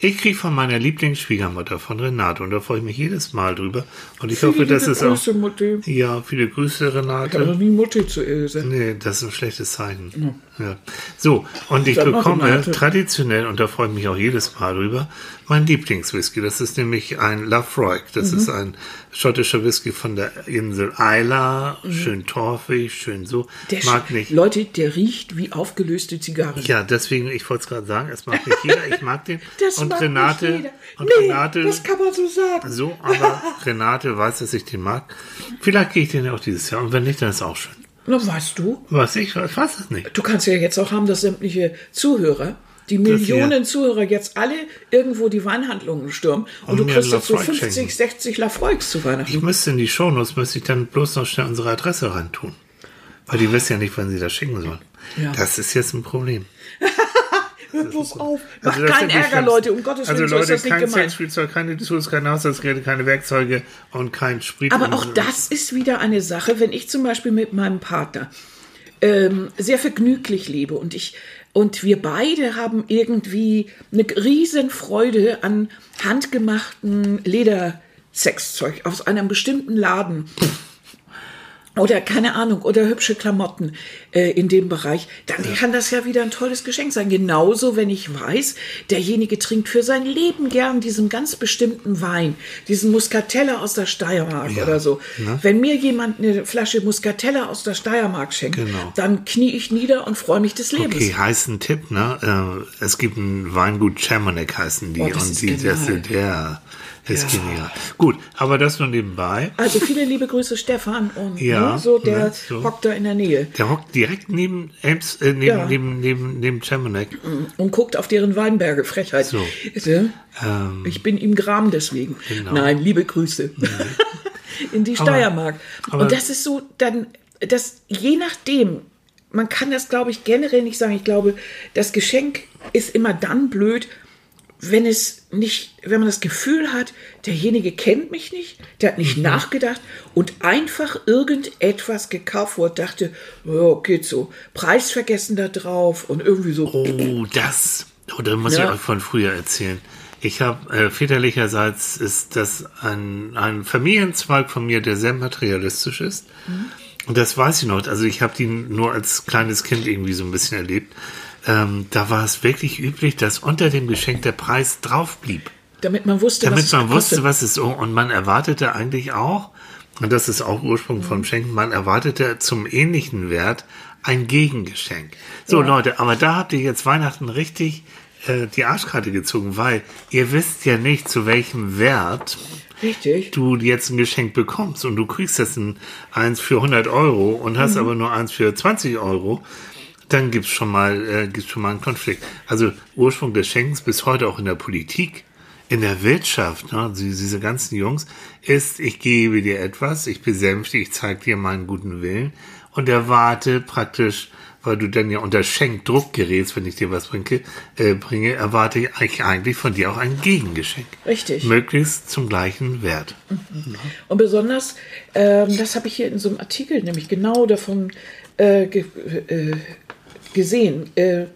Ich kriege von meiner Lieblingsschwiegermutter, von Renate, und da freue ich mich jedes Mal drüber. Und ich Viele hoffe, dass liebe es auch. Grüße, Mutti. Ja, viele Grüße, Ich habe Renate. nie Mutti zu Ilse. Nee, das ist ein schlechtes Zeichen. Ja. So, und ich mal, bekomme Renate. traditionell, und da freue ich mich auch jedes Mal drüber, mein Lieblingswhisky. Das ist nämlich ein Lafroig. Das Mhm. ist ein schottischer Whisky von der Insel Isla. Schön torfig, schön so. Mhm. Der Mag nicht. Leute, der riecht wie aufgelöste Zigarren. Ja, deswegen, ich wollte es gerade sagen, es mag nicht jeder. Ich mag den. Das und mag Renate, nicht jeder. und nee, Renate, das kann man so sagen. so, aber Renate weiß, dass ich den mag. Vielleicht gehe ich den ja auch dieses Jahr. Und wenn nicht, dann ist auch schön. Na, weißt du, Was ich, ich weiß es nicht. du kannst ja jetzt auch haben, dass sämtliche Zuhörer, die Millionen Zuhörer jetzt alle irgendwo die Weinhandlungen stürmen und, Und du kriegst jetzt so Lafroig 50, schenken. 60 Lafroigs zu Weihnachten. Ich müsste in die Shownotes, müsste ich dann bloß noch schnell unsere Adresse reintun. Weil die wissen ja nicht, wann sie das schicken sollen. Ja. Das ist jetzt ein Problem. Hör bloß auf. Mach Also keinen Ärger, Leute. Um Gottes Willen, Also so ist Leute, das nicht kein gemeint. Sexspielzeug, keine Tools, keine Haushaltsgeräte, keine Werkzeuge und kein Sprit. Aber auch das ist wieder eine Sache, wenn ich zum Beispiel mit meinem Partner ähm, sehr vergnüglich lebe und ich und wir beide haben irgendwie eine riesen Freude an handgemachten Ledersexzeug aus einem bestimmten Laden. Oder keine Ahnung, oder hübsche Klamotten äh, in dem Bereich, dann kann das ja wieder ein tolles Geschenk sein. Genauso, wenn ich weiß, derjenige trinkt für sein Leben gern diesen ganz bestimmten Wein, diesen Muscatella aus der Steiermark Ja, oder so. ne? Wenn mir jemand eine Flasche Muscatella aus der Steiermark schenkt, Genau. dann knie ich nieder und freue mich des Lebens. Okay, heißen Tipp, ne? Äh, es gibt ein Weingut Chamonix heißen die. Oh, das und die, das, der ist Ja. genial. Gut, aber das nur nebenbei. Also viele liebe Grüße, Stefan. Und Ja, ne, so, der ne, so. hockt da in der Nähe Der hockt direkt neben Elms, äh, neben, Ja. neben, neben, neben Chamonix. und guckt auf deren Weinberge. Frechheit. So. Bitte? Ähm, Ich bin ihm Gram deswegen. Genau. Nein, liebe Grüße. In die Aber- Steiermark. aber- Und das ist so, dann, das, je nachdem, man kann das, glaube ich, generell nicht sagen. Ich glaube, das Geschenk ist immer dann blöd, wenn es nicht, wenn man das Gefühl hat, derjenige kennt mich nicht, der hat nicht Mhm. nachgedacht und einfach irgendetwas gekauft, er dachte, oh, geht so, Preis vergessen da drauf und irgendwie so. Oh, das. Oh, da muss Ja. ich euch von früher erzählen. Ich habe äh, väterlicherseits ist das ein, ein Familienzweig von mir, der sehr materialistisch ist. Und das weiß ich noch. Also ich habe die nur als kleines Kind irgendwie so ein bisschen erlebt. Ähm, da war es wirklich üblich, dass unter dem Geschenk der Preis drauf blieb. Damit man wusste, was Damit es man kostet. wusste, was es. Und man erwartete eigentlich auch, und das ist auch Ursprung vom Schenken, man erwartete zum ähnlichen Wert ein Gegengeschenk. So Leute, aber da habt ihr jetzt Weihnachten richtig äh, die Arschkarte gezogen, weil ihr wisst ja nicht, zu welchem Wert Richtig. du jetzt ein Geschenk bekommst und du kriegst jetzt ein, eins für 100 Euro und hast Mhm. aber nur eins für 20 Euro, dann gibt's schon mal, äh, gibt's schon mal einen Konflikt. Also Ursprung des Schenkens bis heute auch in der Politik, in der Wirtschaft, ne, die- diese ganzen Jungs, ist, ich gebe dir etwas, ich besänftige, ich zeige dir meinen guten Willen und erwarte praktisch, weil du dann ja unter Schenkdruck gerätst, wenn ich dir was bringe, äh, bringe, erwarte ich eigentlich von dir auch ein Gegengeschenk. Richtig. Möglichst zum gleichen Wert. Und besonders, ähm, das habe ich hier in so einem Artikel nämlich genau davon äh, ge äh, gesehen. Äh,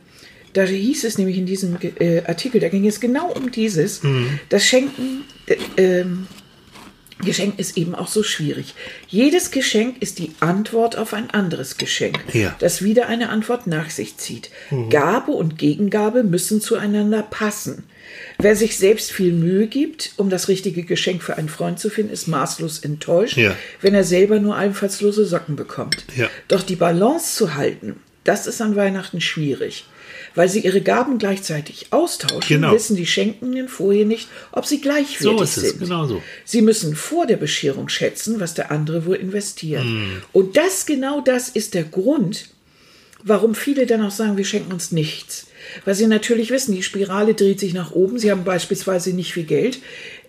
da hieß es nämlich in diesem äh, Artikel, da ging es genau um dieses, das Schenken. Äh, ähm, Geschenk ist eben auch so schwierig. Jedes Geschenk ist die Antwort auf ein anderes Geschenk, Ja. das wieder eine Antwort nach sich zieht. Gabe und Gegengabe müssen zueinander passen. Wer sich selbst viel Mühe gibt, um das richtige Geschenk für einen Freund zu finden, ist maßlos enttäuscht, Ja. wenn er selber nur einfallslose Socken bekommt. Ja. Doch die Balance zu halten das ist an Weihnachten schwierig. Weil sie ihre Gaben gleichzeitig austauschen, Genau. wissen die Schenkenden vorher nicht, ob sie gleichwertig So ist es, sind. genau so. Sie müssen vor der Bescherung schätzen, was der andere wohl investiert. Hm. Und das, genau das ist der Grund, warum viele dann auch sagen, wir schenken uns nichts. Weil sie natürlich wissen, die Spirale dreht sich nach oben, sie haben beispielsweise nicht viel Geld,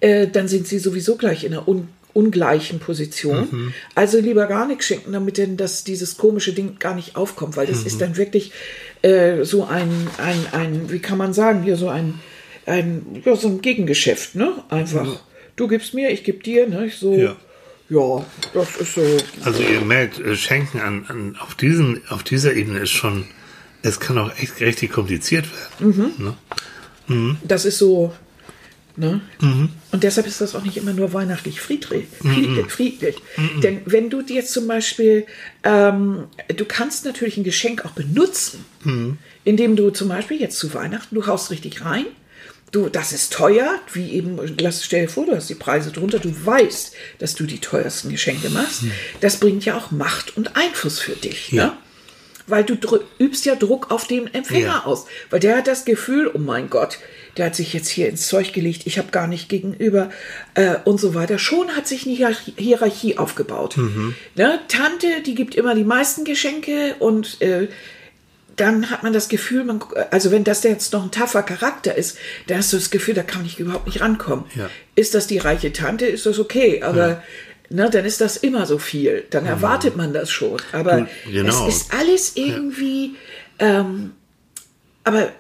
äh, dann sind sie sowieso gleich in einer un ungleichen Position. Mhm. Also lieber gar nichts schenken, damit denn das, dieses komische Ding gar nicht aufkommt, weil das Mhm. ist dann wirklich äh, so ein, ein, ein, wie kann man sagen, hier so ein, ein, ja, so ein Gegengeschäft, ne? Einfach. Du gibst mir, ich geb dir, ne? So, Ja. ja, das ist so. Also ihr merkt, äh, Schenken an, an auf diesen, auf dieser Ebene ist schon, es kann auch echt richtig kompliziert werden. Ne? Das ist so. Ne? Und deshalb ist das auch nicht immer nur weihnachtlich friedlich. friedlich, friedlich. Denn wenn du dir zum Beispiel, ähm, du kannst natürlich ein Geschenk auch benutzen, indem du zum Beispiel jetzt zu Weihnachten, du haust richtig rein, du, das ist teuer, wie eben, lass, stell dir vor, du hast die Preise drunter, du weißt, dass du die teuersten Geschenke machst. Das bringt ja auch Macht und Einfluss für dich. Ja. Ne? Weil du übst ja Druck auf den Empfänger Ja. aus. Weil der hat das Gefühl, oh mein Gott, der hat sich jetzt hier ins Zeug gelegt, ich habe gar nicht gegenüber äh, und so weiter. Schon hat sich eine Hierarchie, aufgebaut. Ne? Tante, die gibt immer die meisten Geschenke und äh, dann hat man das Gefühl, man, also wenn das jetzt noch ein taffer Charakter ist, dann hast du das Gefühl, da kann ich überhaupt nicht rankommen. Ja. Ist das die reiche Tante, ist das okay, aber ne, dann ist das immer so viel. Dann erwartet man das schon. Aber genau. es ist alles irgendwie, ähm, aber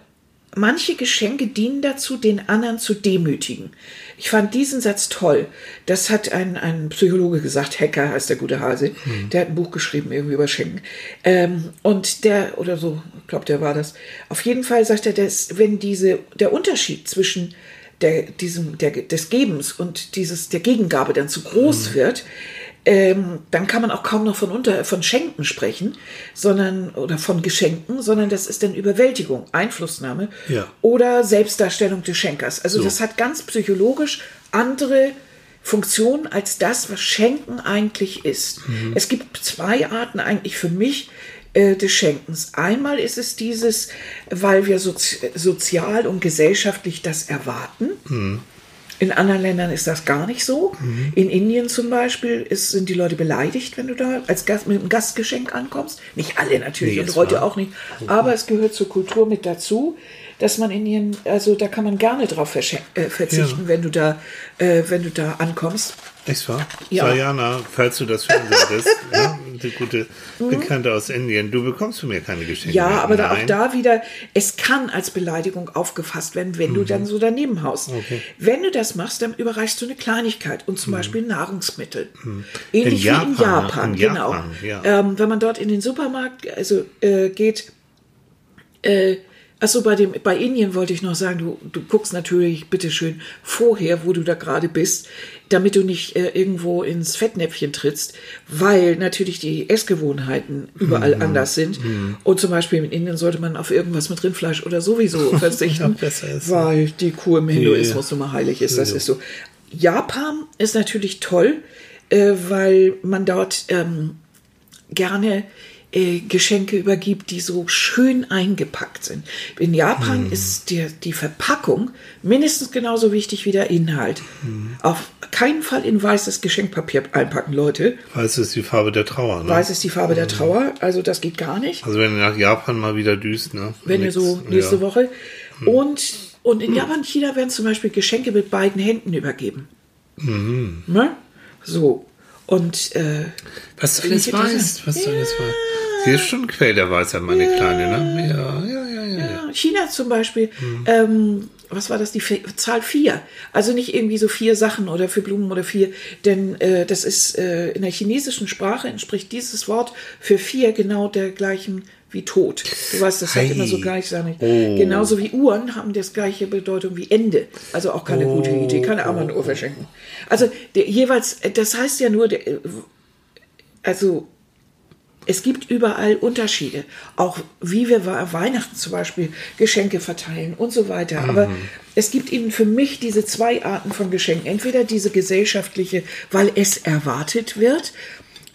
manche Geschenke dienen dazu, den anderen zu demütigen. Ich fand diesen Satz toll. Das hat ein, ein Psychologe gesagt, Hacker heißt der gute Hase. Der hat ein Buch geschrieben, irgendwie über Schenken. Ähm, und der, oder so, ich glaube, der war das. Auf jeden Fall sagt er, dass, wenn diese, der Unterschied zwischen der, diesem, der, des Gebens und dieses, der Gegengabe dann zu groß wird, ähm, dann kann man auch kaum noch von unter von Schenken sprechen, sondern oder von Geschenken, sondern das ist dann Überwältigung, Einflussnahme Ja. oder Selbstdarstellung des Schenkers. Also So. das hat ganz psychologisch andere Funktionen als das, was Schenken eigentlich ist. Es gibt zwei Arten eigentlich für mich äh, des Schenkens. Einmal ist es dieses, weil wir sozi sozial und gesellschaftlich das erwarten. In anderen Ländern ist das gar nicht so. In Indien zum Beispiel ist, sind die Leute beleidigt, wenn du da als Gast mit einem Gastgeschenk ankommst. Nicht alle natürlich Nee, und heute auch nicht. Aber es gehört zur Kultur mit dazu, dass man in ihren, also da kann man gerne drauf äh, verzichten, Ja. wenn du da, äh, wenn du da ankommst. Echt wahr? Ja. Sayana, falls du das hören solltest, ja, die gute Bekannte aus Indien, du bekommst von mir keine Geschenke. Mhm. Ja, aber da, auch da wieder, es kann als Beleidigung aufgefasst werden, wenn du dann so daneben haust. Mhm. Okay. Mhm. Wenn du das machst, dann überreichst du eine Kleinigkeit und zum Beispiel Nahrungsmittel. Ähnlich In wie in Japan, Japan, in genau. Japan, ja. ähm, wenn man dort in den Supermarkt also, äh, geht, äh, Achso, bei dem, bei Indien wollte ich noch sagen, du, du guckst natürlich bitteschön vorher, wo du da gerade bist, damit du nicht äh, irgendwo ins Fettnäpfchen trittst, weil natürlich die Essgewohnheiten überall anders sind. Und zum Beispiel in Indien sollte man auf irgendwas mit Rindfleisch oder sowieso verzichten, weil die Kuh im Hinduismus Ja. nun mal heilig ist. Das ist so. Japan ist natürlich toll, äh, weil man dort ähm, gerne äh, Geschenke übergibt, die so schön eingepackt sind. In Japan ist der, die Verpackung mindestens genauso wichtig wie der Inhalt. Auf keinen Fall in weißes Geschenkpapier einpacken, Leute. Weiß ist die Farbe der Trauer, ne? Weiß ist die Farbe der Trauer, also das geht gar nicht. Also wenn ihr nach Japan mal wieder düst, ne? Wenn ihr Nix, so nächste ja. Woche. Und, und in Japan, China werden zum Beispiel Geschenke mit beiden Händen übergeben. Ne? So. Und äh, Was du alles weißt, was du alles weißt. Sie ist schon Quell der Weisheit, meine Kleine, ne? Ja, ja, ja, ja. ja. Ja, China zum Beispiel, Mhm. ähm, was war das, die Zahl vier? Also nicht irgendwie so vier Sachen oder für Blumen oder vier, denn äh, das ist äh, in der chinesischen Sprache entspricht dieses Wort für vier genau der gleichen wie Tod. Du weißt, das hat Ei. immer so gleichseitig. Oh. Genauso wie Uhren haben das gleiche Bedeutung wie Ende. Also auch keine gute Oh. Idee, keine Armbanduhr verschenken. Also der, jeweils, das heißt ja nur, der, äh, also es gibt überall Unterschiede. Auch wie wir we- Weihnachten zum Beispiel Geschenke verteilen und so weiter. Aber es gibt eben für mich diese zwei Arten von Geschenken. Entweder diese gesellschaftliche, weil es erwartet wird.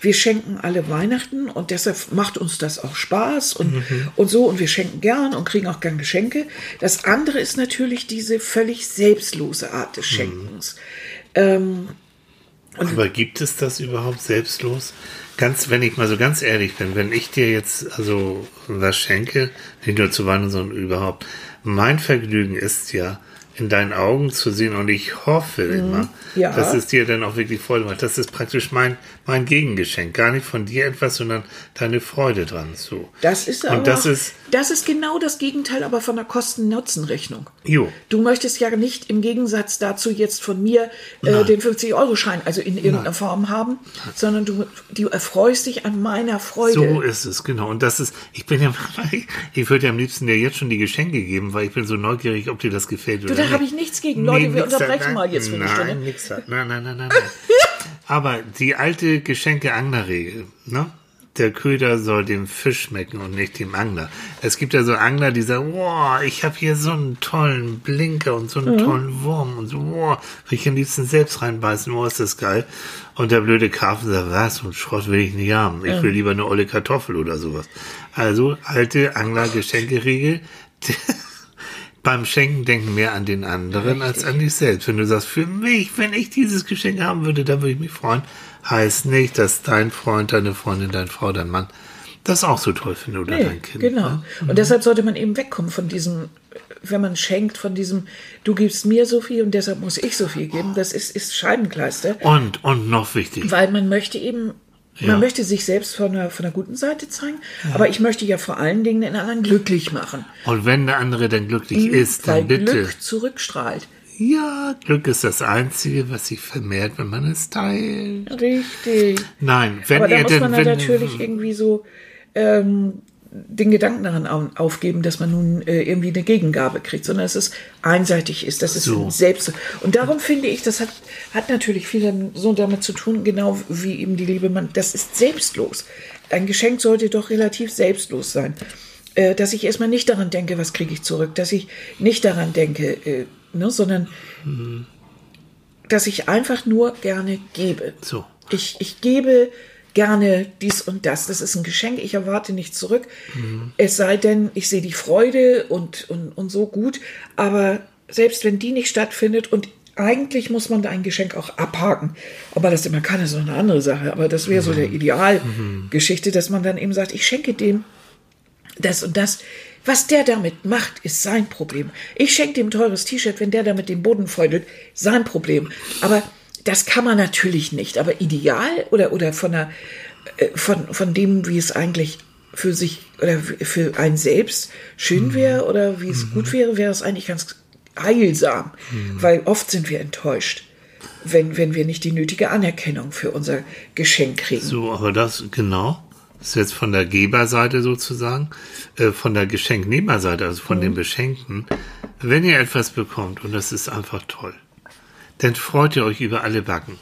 wir schenken alle Weihnachten und deshalb macht uns das auch Spaß und, mhm. und so und wir schenken gern und kriegen auch gern Geschenke. Das andere ist natürlich diese völlig selbstlose Art des Schenkens. Mhm. Ähm, Aber gibt es das überhaupt selbstlos? Ganz, wenn ich mal so ganz ehrlich bin, wenn ich dir jetzt also was schenke, nicht nur zu Weihnachten, sondern überhaupt, mein Vergnügen ist ja, in deinen Augen zu sehen und ich hoffe mhm. immer, ja. dass es dir dann auch wirklich Freude macht. Das ist praktisch mein, mein Gegengeschenk. Gar nicht von dir etwas, sondern deine Freude dran. So. Das ist aber, und das ist, das ist genau das Gegenteil aber von der Kosten-Nutzen-Rechnung. Jo. Du möchtest ja nicht im Gegensatz dazu jetzt von mir äh, den 50-Euro-Schein, also in irgendeiner Nein. Form haben, sondern du, du erfreust dich an meiner Freude. So ist es, genau. Und das ist, ich bin ja, ich würde ja am liebsten dir jetzt schon die Geschenke geben, weil ich bin so neugierig, ob dir das gefällt oder du, da habe ich nichts gegen. Leute, nee, wir unterbrechen nein, mal jetzt für eine Stunde. Nix Nein, nein, nein, nein. nein. Aber die alte Geschenke-Angler-Regel, ne? der Köder soll dem Fisch schmecken und nicht dem Angler. Es gibt ja so Angler, die sagen, wow, ich habe hier so einen tollen Blinker und so einen mhm. tollen Wurm und so, wow, will ich am liebsten selbst reinbeißen, wow, ist das geil. Und der blöde Karpfen sagt, was, und Schrott will ich nicht haben. Ich will lieber eine olle Kartoffel oder sowas. Also, alte Angler-Geschenkeregel. beim Schenken denken mehr an den anderen Richtig. als an dich selbst. Wenn du sagst, für mich, wenn ich dieses Geschenk haben würde, dann würde ich mich freuen heißt nicht, dass dein Freund, deine Freundin, deine Frau, dein Mann das auch so toll findet oder nee, dein Kind. Genau. Ne? Und mhm. deshalb sollte man eben wegkommen von diesem, wenn man schenkt, von diesem, du gibst mir so viel und deshalb muss ich so viel geben. Das ist, ist Scheibenkleister. Und, und noch wichtig. Weil man möchte eben man ja. möchte sich selbst von der, von der guten Seite zeigen, ja. aber ich möchte ja vor allen Dingen den anderen glücklich machen. Und wenn der andere dann glücklich mhm, ist, dann bitte. Glück zurückstrahlt. Ja, Glück ist das Einzige, was sich vermehrt, wenn man es teilt. Richtig. Nein, wenn Aber da ihr muss denn, man wenn, natürlich irgendwie so ähm, den Gedanken daran aufgeben, dass man nun äh, irgendwie eine Gegengabe kriegt, sondern dass es einseitig ist, dass es so. selbst. Und darum finde ich, das hat, hat natürlich viel so damit zu tun, genau wie eben die Liebe, man, das ist selbstlos. Ein Geschenk sollte doch relativ selbstlos sein. Äh, dass ich erstmal nicht daran denke, was kriege ich zurück, dass ich nicht daran denke, äh, ne, sondern mhm. dass ich einfach nur gerne gebe. So. Ich, ich gebe gerne dies und das. Das ist ein Geschenk, ich erwarte nichts zurück. Mhm. Es sei denn, ich sehe die Freude und, und, und so gut, aber selbst wenn die nicht stattfindet und eigentlich muss man da ein Geschenk auch abhaken. Aber das immer kann, ist noch eine andere Sache. Aber das wäre so der mhm. Idealgeschichte, dass man dann eben sagt, ich schenke dem das und das. Was der damit macht, ist sein Problem. Ich schenke dem teures T-Shirt, wenn der damit den Boden feudelt, sein Problem. Aber das kann man natürlich nicht. Aber ideal oder, oder von, der, äh, von, von dem, wie es eigentlich für sich oder für einen selbst schön mhm. wäre oder wie es mhm. gut wäre, wäre es eigentlich ganz heilsam. Mhm. Weil oft sind wir enttäuscht wenn, wenn wir nicht die nötige Anerkennung für unser Geschenk kriegen. So, aber das, genau. Das ist jetzt von der Geberseite sozusagen, äh, von der Geschenknehmerseite, also von mhm. den Beschenkten. Wenn ihr etwas bekommt und das ist einfach toll, dann freut ihr euch über alle Backen.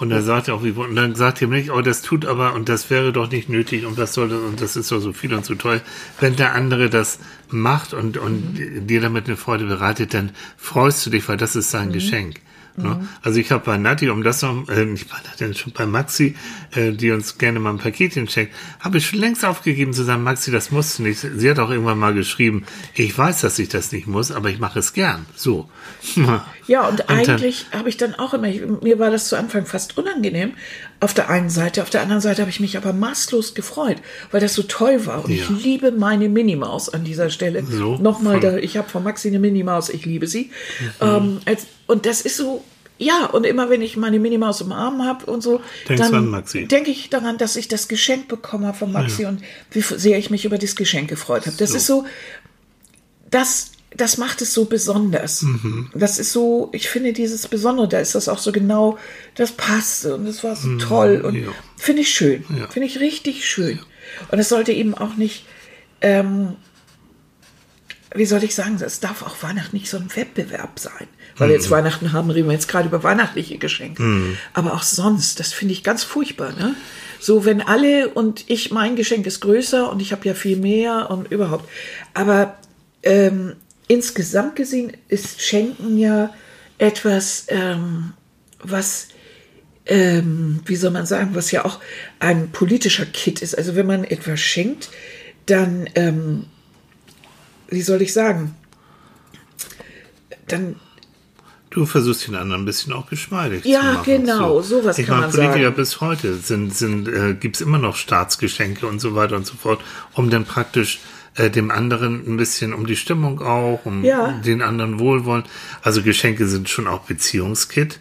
Und dann sagt ihr auch, wie, und dann sagt ihr nicht, oh, das tut aber, und das wäre doch nicht nötig, und was soll das, und das ist doch so viel und so toll. Wenn der andere das macht und, und mhm. dir damit eine Freude bereitet, dann freust du dich, weil das ist sein mhm. Geschenk. Ne? Mhm. Also ich habe bei Nati, um das noch, äh, nicht bei Nati, schon bei Maxi, äh, die uns gerne mal ein Paketchen schenkt, habe ich schon längst aufgegeben zu sagen, Maxi, das musst du nicht. Sie hat auch irgendwann mal geschrieben, ich weiß, dass ich das nicht muss, aber ich mache es gern. So. Ja, und, und eigentlich habe ich dann auch immer, mir war das zu Anfang fast unangenehm, auf der einen Seite, auf der anderen Seite habe ich mich aber maßlos gefreut, weil das so toll war. Und ja. ich liebe meine Minimaus an dieser Stelle. So, Nochmal, da, ich habe von Maxi eine Minimaus, ich liebe sie. Mhm. Ähm, als, und das ist so, ja, und immer wenn ich meine Minimaus im Arm habe und so, Denkst dann denke ich daran, dass ich das Geschenk bekommen habe von Maxi ja. und wie sehr ich mich über das Geschenk gefreut habe. Das so. ist so, das das macht es so besonders. Mhm. Das ist so, ich finde dieses Besondere, da ist das auch so genau, das passte und das war so mhm, toll und ja. finde ich schön. Ja. Finde ich richtig schön. Und es sollte eben auch nicht, ähm, wie soll ich sagen, es darf auch Weihnachten nicht so ein Wettbewerb sein. Weil mhm. wir jetzt Weihnachten haben, reden wir jetzt gerade über weihnachtliche Geschenke. Mhm. Aber auch sonst, das finde ich ganz furchtbar. Ne? So, wenn alle und ich, mein Geschenk ist größer und ich habe ja viel mehr und überhaupt. Aber ähm, insgesamt gesehen ist Schenken ja etwas, ähm, was ähm, wie soll man sagen, was ja auch ein politischer Kit ist. Also wenn man etwas schenkt, dann, ähm, wie soll ich sagen, dann Du versuchst den anderen ein bisschen auch geschmeidig Ja, zu machen. genau, sowas ich kann meine, man Politiker sagen. bis heute sind, sind, äh, gibt es immer noch Staatsgeschenke und so weiter und so fort, um dann praktisch äh, dem anderen ein bisschen um die Stimmung auch, um Ja. den anderen Wohlwollen. Also Geschenke sind schon auch Beziehungskit.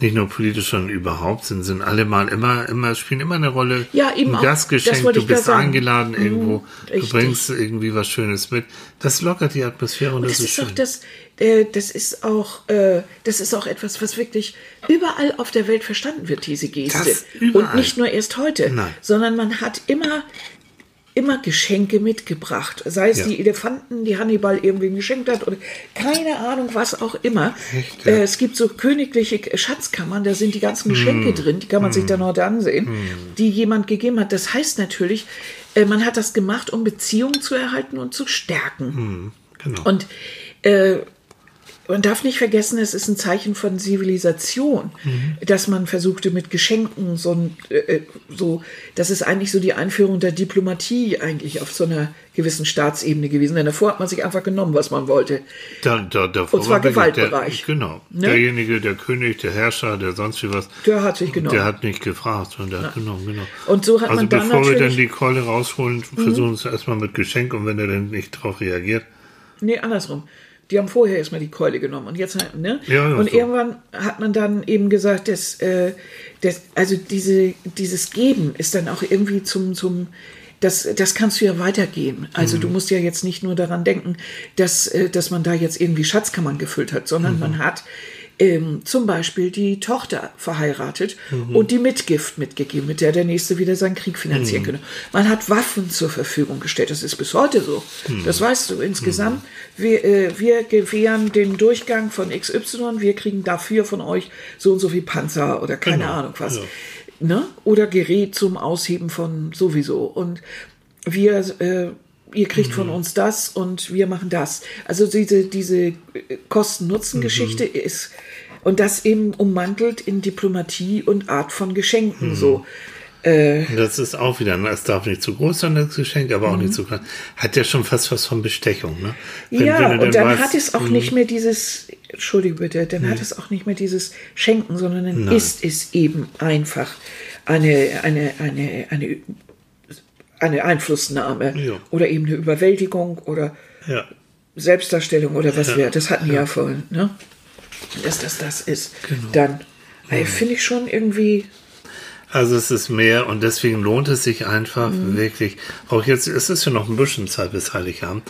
Nicht nur politisch, sondern überhaupt sind, sind alle mal immer, immer, spielen immer eine Rolle. Ja, eben Ein auch. Gastgeschenk, du bist sagen. eingeladen irgendwo, Mhm, du richtig. bringst irgendwie was Schönes mit. Das lockert die Atmosphäre und, Und das, das ist schön. auch das, äh, das ist auch, äh, das ist auch etwas, was wirklich überall auf der Welt verstanden wird, diese Geste. Und nicht nur erst heute, Nein. sondern man hat immer, immer Geschenke mitgebracht. Sei es Ja. die Elefanten, die Hannibal irgendwem geschenkt hat oder keine Ahnung, was auch immer. Echt, ja. äh, es gibt so königliche Schatzkammern, da sind die ganzen Geschenke Hm. drin, die kann man sich dann heute ansehen, die jemand gegeben hat. Das heißt natürlich, äh, man hat das gemacht, um Beziehungen zu erhalten und zu stärken. genau. Und äh, man darf nicht vergessen, es ist ein Zeichen von Zivilisation, dass man versuchte mit Geschenken so, ein, äh, so, das ist eigentlich so die Einführung der Diplomatie eigentlich auf so einer gewissen Staatsebene gewesen. Denn davor hat man sich einfach genommen, was man wollte. Da, da, davor Und zwar Gewaltbereich. Der, genau. Ne? Derjenige, der König, der Herrscher, der sonst wie was. Der hat sich genommen. Der hat nicht gefragt, sondern der hat genommen, genau. Und so hat also man dann bevor wir dann Mhm. die Keule rausholen, versuchen wir es erstmal mit Geschenk und wenn er dann nicht darauf reagiert, Nee, andersrum. Die haben vorher erstmal die Keule genommen und jetzt, ne? Ja, ja, und so. irgendwann hat man dann eben gesagt, dass, äh, dass also diese, dieses Geben ist dann auch irgendwie zum, zum, das, das kannst du ja weitergeben. Also Mhm. du musst ja jetzt nicht nur daran denken, dass, äh, dass man da jetzt irgendwie Schatzkammern gefüllt hat, sondern Mhm. man hat ähm, zum Beispiel die Tochter verheiratet Mhm. und die Mitgift mitgegeben, mit der der Nächste wieder seinen Krieg Mhm. finanzieren könne. Man hat Waffen zur Verfügung gestellt. Das ist bis heute so. Mhm. Das weißt du insgesamt. Wir, äh, wir gewähren den Durchgang von XY, wir kriegen dafür von euch so und so viel Panzer oder keine Genau, Ahnung was. ja. Ne? Oder Gerät zum Ausheben von sowieso. Und wir, äh, ihr kriegt von uns das und wir machen das. Also diese, diese äh, Kosten-Nutzen-Geschichte ist, und das eben ummantelt in Diplomatie und Art von Geschenken so. Und Das ist auch wieder, ne, es darf nicht zu groß sein, das Geschenk, aber auch Mhm. nicht zu klein. Hat ja schon fast was von Bestechung, ne? ja, du und dann weißt, hat es auch mh, nicht mehr dieses, Entschuldige bitte, dann hat es auch nicht mehr dieses Schenken, sondern dann ist es eben einfach eine, eine, eine, eine, eine Einflussnahme Ja. oder eben eine Überwältigung oder Ja, Selbstdarstellung oder was Ja. wir, das hatten wir ja vorhin, ne? Dass das das ist. Genau. Dann ey, finde ich schon irgendwie, also es ist mehr und deswegen lohnt es sich einfach Mhm. wirklich, auch jetzt, es ist ja noch ein bisschen Zeit bis Heiligabend,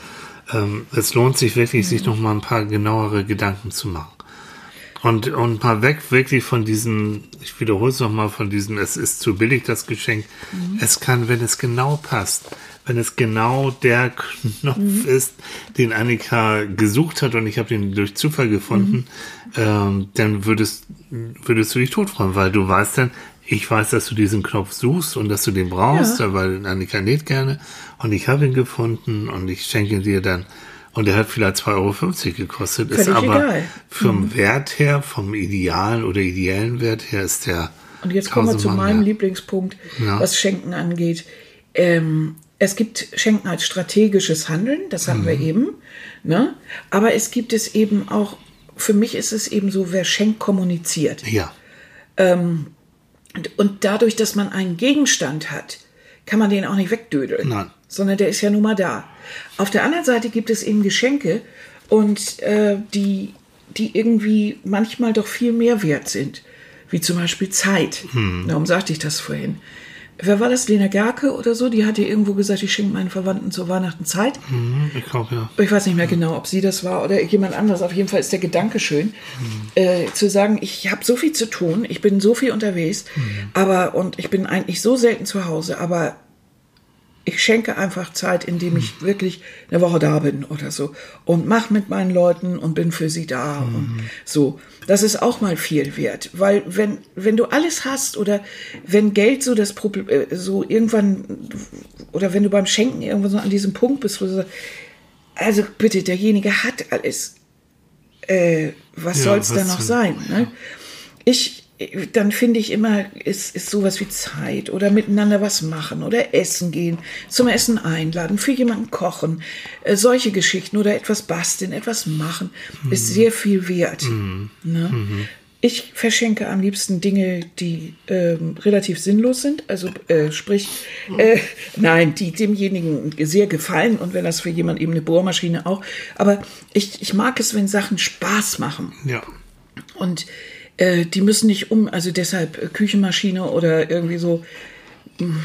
ähm, es lohnt sich wirklich, sich Mhm. noch mal ein paar genauere Gedanken zu machen. Und, und mal weg wirklich von diesen, ich wiederhole es nochmal, von diesen, es ist zu billig, das Geschenk. Mhm. Es kann, wenn es genau passt, wenn es genau der Knopf Mhm. ist, den Annika gesucht hat und ich habe den durch Zufall gefunden, Mhm. ähm, dann würdest, würdest du dich totfreuen, weil du weißt dann, ich weiß, dass du diesen Knopf suchst und dass du den brauchst, Ja. weil Annika näht gerne und ich habe ihn gefunden und ich schenke dir dann. Und der hat vielleicht 2,50 Euro gekostet, ist Völlig aber egal. Mhm. vom Wert her, vom idealen oder ideellen Wert her, ist der. Und jetzt kommen wir zu meinem mehr. Lieblingspunkt, Ja. was Schenken angeht. Ähm, es gibt Schenken als strategisches Handeln, das hatten Mhm. wir eben. Ne? Aber es gibt es eben auch, für mich ist es eben so, wer schenkt, kommuniziert. Ja, Und, und dadurch, dass man einen Gegenstand hat, kann man den auch nicht wegdödeln. Nein. Sondern der ist ja nun mal da. Auf der anderen Seite gibt es eben Geschenke und äh, die, die irgendwie manchmal doch viel mehr wert sind. Wie zum Beispiel Zeit. Hm. Darum sagte ich das vorhin. Wer war das? Lena Gerke oder so? Die hatte irgendwo gesagt, ich schenke meinen Verwandten zur Weihnachten Zeit. Mhm, ich glaube ja. Ich weiß nicht mehr genau, ob sie das war oder jemand anderes. Auf jeden Fall ist der Gedanke schön, äh, zu sagen, ich habe so viel zu tun, ich bin so viel unterwegs, aber und ich bin eigentlich so selten zu Hause, aber ich schenke einfach Zeit, indem ich wirklich eine Woche da bin oder so und mach mit meinen Leuten und bin für sie da und so. Das ist auch mal viel wert, weil wenn wenn du alles hast oder wenn Geld so das Problem äh, so irgendwann oder wenn du beim Schenken irgendwann so an diesem Punkt bist, wo du sagst, also bitte, derjenige hat alles. Äh, was Ja, soll's was da noch sein? Ne? Ich, dann finde ich immer, ist, ist sowas wie Zeit oder miteinander was machen oder essen gehen, zum Essen einladen, für jemanden kochen, äh, solche Geschichten oder etwas basteln, etwas machen, mhm. ist sehr viel wert. Mhm. Ne? Mhm. Ich verschenke am liebsten Dinge, die ähm, relativ sinnlos sind, also äh, sprich, äh, nein, die demjenigen sehr gefallen und wenn das für jemanden eben eine Bohrmaschine auch. Aber ich, ich mag es, wenn Sachen Spaß machen. Ja. Und äh, die müssen nicht um, also deshalb äh, Küchenmaschine oder irgendwie so. Hm,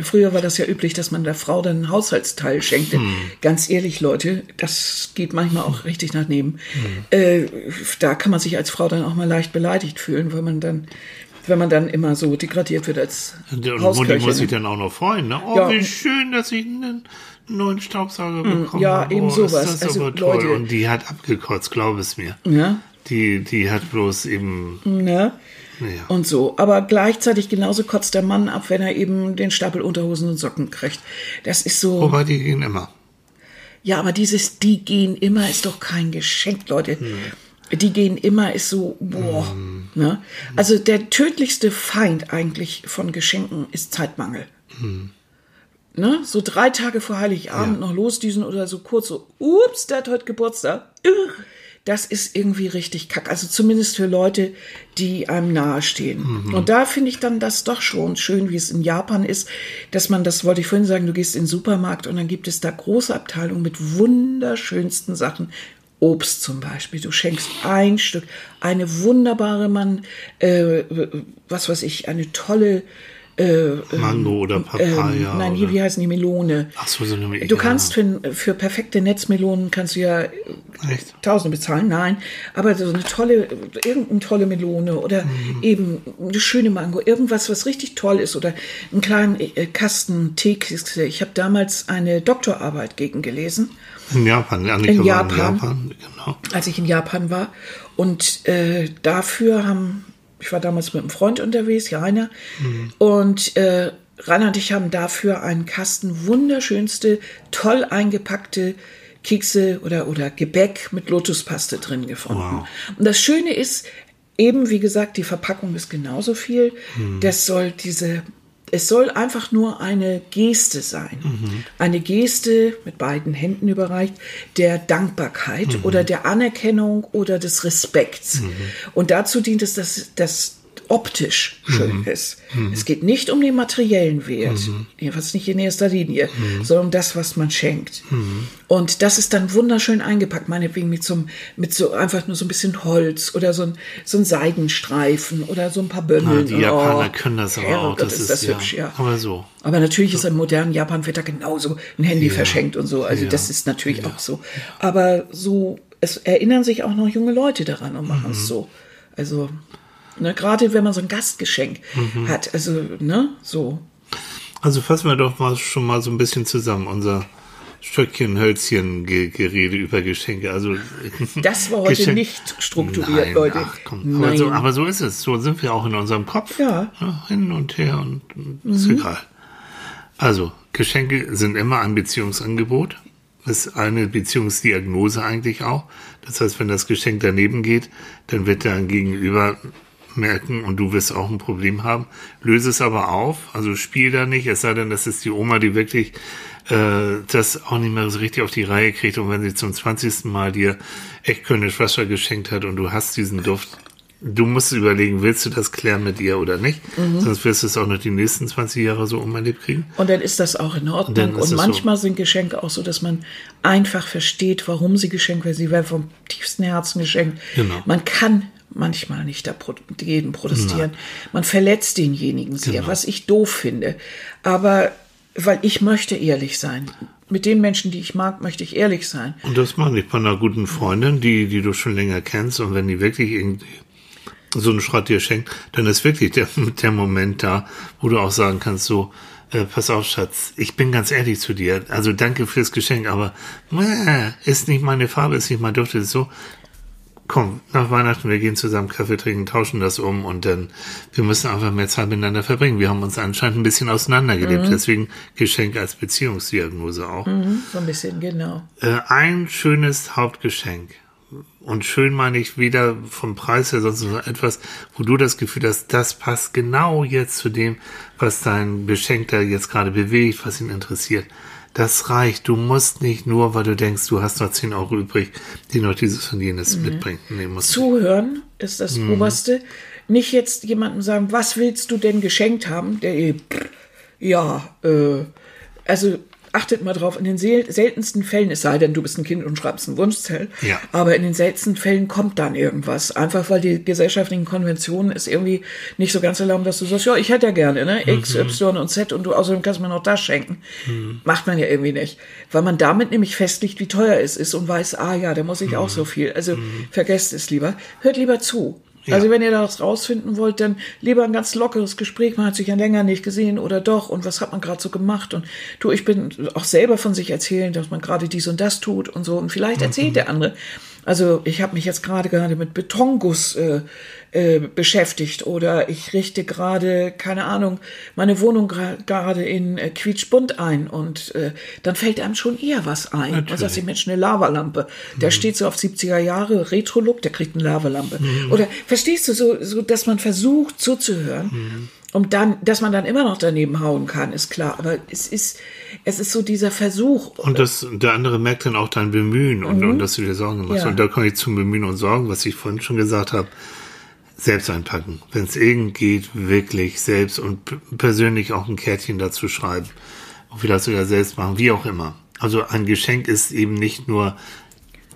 früher war das ja üblich, dass man der Frau dann einen Haushaltsteil schenkte. Hm. Ganz ehrlich, Leute, das geht manchmal auch richtig nach neben. Hm. Äh, da kann man sich als Frau dann auch mal leicht beleidigt fühlen, weil man dann wenn man dann immer so degradiert wird als Und die muss sich dann auch noch freuen. Ne? Oh, ja. wie schön, dass ich einen neuen Staubsauger hm, bekommen ja, habe. Ja, eben oh, sowas. also, Leute, Und die hat abgekotzt, glaub es mir. Ja. Die, die hat bloß eben. Ne? Ja. Und so. Aber gleichzeitig genauso kotzt der Mann ab, wenn er eben den Stapel Unterhosen und Socken kriegt. Das ist so. Wobei die gehen immer. Ja, aber dieses die gehen immer ist doch kein Geschenk, Leute. Hm. Die gehen immer ist so, boah. Hm. Ne? Also der tödlichste Feind eigentlich von Geschenken ist Zeitmangel. Hm. Ne? So drei Tage vor Heiligabend ja. noch losdüsen oder so kurz so, ups, der hat heute Geburtstag. Ugh das ist irgendwie richtig kack. Also zumindest für Leute, die einem nahestehen. Mhm. Und da finde ich dann das doch schon schön, wie es in Japan ist, dass man, das wollte ich vorhin sagen, du gehst in den Supermarkt und dann gibt es da große Abteilungen mit wunderschönsten Sachen. Obst zum Beispiel. Du schenkst ein Stück, eine wunderbare Mann, äh, was weiß ich, eine tolle äh, Mango oder ähm, Papaya. Äh, nein, hier, wie heißen die Melone? Ach so, so eine Melone. Du kannst für, für perfekte Netzmelonen kannst du ja Echt? Tausende bezahlen, nein. Aber so eine tolle, irgendeine tolle Melone oder mhm. eben eine schöne Mango, irgendwas, was richtig toll ist oder einen kleinen äh, Kasten Teekiste. Ich habe damals eine Doktorarbeit gegen gelesen. In Japan, Annika in Japan, in Japan, genau. Als ich in Japan war. Und äh, dafür haben ich war damals mit einem Freund unterwegs, Rainer, mhm. und äh, Rainer und ich haben dafür einen Kasten wunderschönste, toll eingepackte Kekse oder, oder Gebäck mit Lotuspaste drin gefunden. Wow. Und das Schöne ist, eben wie gesagt, die Verpackung ist genauso viel. Mhm. Das soll diese es soll einfach nur eine Geste sein. Mhm. Eine Geste mit beiden Händen überreicht der Dankbarkeit mhm. oder der Anerkennung oder des Respekts. Mhm. Und dazu dient es, dass, dass optisch schön mhm. ist. Mhm. Es geht nicht um den materiellen Wert, mhm. jedenfalls nicht in erster Linie, mhm. sondern um das, was man schenkt. Mhm. Und das ist dann wunderschön eingepackt, meinetwegen mit so, mit so einfach nur so ein bisschen Holz oder so ein, so ein Seidenstreifen oder so ein paar. Ah, die Japaner oh, können das aber auch. Das ist, ist das ja, hübsch, ja. Aber so. Aber natürlich so. ist im modernen Japan wird da genauso ein Handy ja. verschenkt und so. Also ja. das ist natürlich auch so. Aber so, es erinnern sich auch noch junge Leute daran und machen es mhm. so. Also Ne? Gerade wenn man so ein Gastgeschenk mhm. hat. Also, ne, so. Also fassen wir doch mal schon mal so ein bisschen zusammen. Unser Stöckchen, Hölzchen Gerede über Geschenke. Also das war heute Geschenk nicht strukturiert, Nein, Leute. Ach, komm. Aber, so, aber, so, ist es. So sind wir auch in unserem Kopf. Ja. ja hin und her und ist mhm. egal. Also Geschenke sind immer ein Beziehungsangebot. Ist eine Beziehungsdiagnose eigentlich auch. Das heißt, wenn das Geschenk daneben geht, dann wird dein Gegenüber merken und du wirst auch ein Problem haben. Löse es aber auf, also spiel da nicht, es sei denn, das ist die Oma, die wirklich äh, das auch nicht mehr so richtig auf die Reihe kriegt und wenn sie zum 20. Mal dir echt Könisch Wasser geschenkt hat und du hast diesen Duft, du musst überlegen, willst du das klären mit ihr oder nicht? Mhm. Sonst wirst du es auch noch die nächsten 20 Jahre so umerlebt kriegen. Und dann ist das auch in Ordnung. Und, und manchmal so. sind Geschenke auch so, dass man einfach versteht, warum sie geschenkt werden. Sie werden vom tiefsten Herzen geschenkt. Genau. Man kann manchmal nicht dagegen protestieren. Nein. Man verletzt denjenigen sehr, genau. was ich doof finde. Aber weil ich möchte ehrlich sein. Mit den Menschen, die ich mag, möchte ich ehrlich sein. Und das mache ich bei einer guten Freundin, die, die du schon länger kennst. Und wenn die wirklich irgendwie so einen Schrott dir schenkt, dann ist wirklich der, der Moment da, wo du auch sagen kannst, so, äh, pass auf, Schatz, ich bin ganz ehrlich zu dir. Also danke fürs Geschenk, aber äh, ist nicht meine Farbe, ist nicht mein Duft, ist so komm, nach Weihnachten, wir gehen zusammen Kaffee trinken, tauschen das um und dann, wir müssen einfach mehr Zeit miteinander verbringen. Wir haben uns anscheinend ein bisschen auseinandergelebt, mhm. deswegen Geschenk als Beziehungsdiagnose auch. Mhm, so ein bisschen, genau. Äh, ein schönes Hauptgeschenk. und schön meine ich weder vom Preis her, sonst nur etwas, wo du das Gefühl hast, das passt genau jetzt zu dem, was dein Beschenkter jetzt gerade bewegt, was ihn interessiert. Das reicht. Du musst nicht nur, weil du denkst, du hast noch 10 Euro übrig, die noch dieses und jenes mhm. mitbringen. Nee, Zuhören ist das mhm. Oberste. Nicht jetzt jemandem sagen, was willst du denn geschenkt haben? Der, ja, äh, also achtet mal drauf, in den seltensten Fällen, es sei denn, du bist ein Kind und schreibst einen Wunschzettel, ja. aber in den seltensten Fällen kommt dann irgendwas. Einfach weil die gesellschaftlichen Konventionen es irgendwie nicht so ganz erlauben, dass du sagst, ja, ich hätte ja gerne, ne? X, mhm. Y und Z und du außerdem kannst mir noch das schenken. Mhm. Macht man ja irgendwie nicht. Weil man damit nämlich festlegt, wie teuer es ist und weiß, ah ja, da muss ich mhm. auch so viel. Also mhm. vergesst es lieber. Hört lieber zu. Ja. Also wenn ihr das rausfinden wollt, dann lieber ein ganz lockeres Gespräch. Man hat sich ja länger nicht gesehen oder doch und was hat man gerade so gemacht und du, ich bin auch selber von sich erzählen, dass man gerade dies und das tut und so und vielleicht erzählt mhm. der andere. Also ich habe mich jetzt gerade gerade mit Betonguss äh, äh, beschäftigt oder ich richte gerade, keine Ahnung, meine Wohnung gerade in äh, quietschbunt ein und äh, dann fällt einem schon eher was ein. Natürlich. Und sagt sich, Mensch, eine Lavalampe. Der mhm. steht so auf 70er Jahre Retro-Look, der kriegt eine Lavalampe. Mhm. Oder verstehst du, so, so dass man versucht zuzuhören. Mhm. Und dann, dass man dann immer noch daneben hauen kann, ist klar. Aber es ist, es ist so dieser Versuch. Und das, der andere merkt dann auch dein Bemühen und, mhm. und dass du dir Sorgen machst. Ja. Und da komme ich zum Bemühen und Sorgen, was ich vorhin schon gesagt habe selbst einpacken. Wenn es irgend geht, wirklich selbst und persönlich auch ein Kärtchen dazu schreiben. Und vielleicht sogar selbst machen, wie auch immer. Also ein Geschenk ist eben nicht nur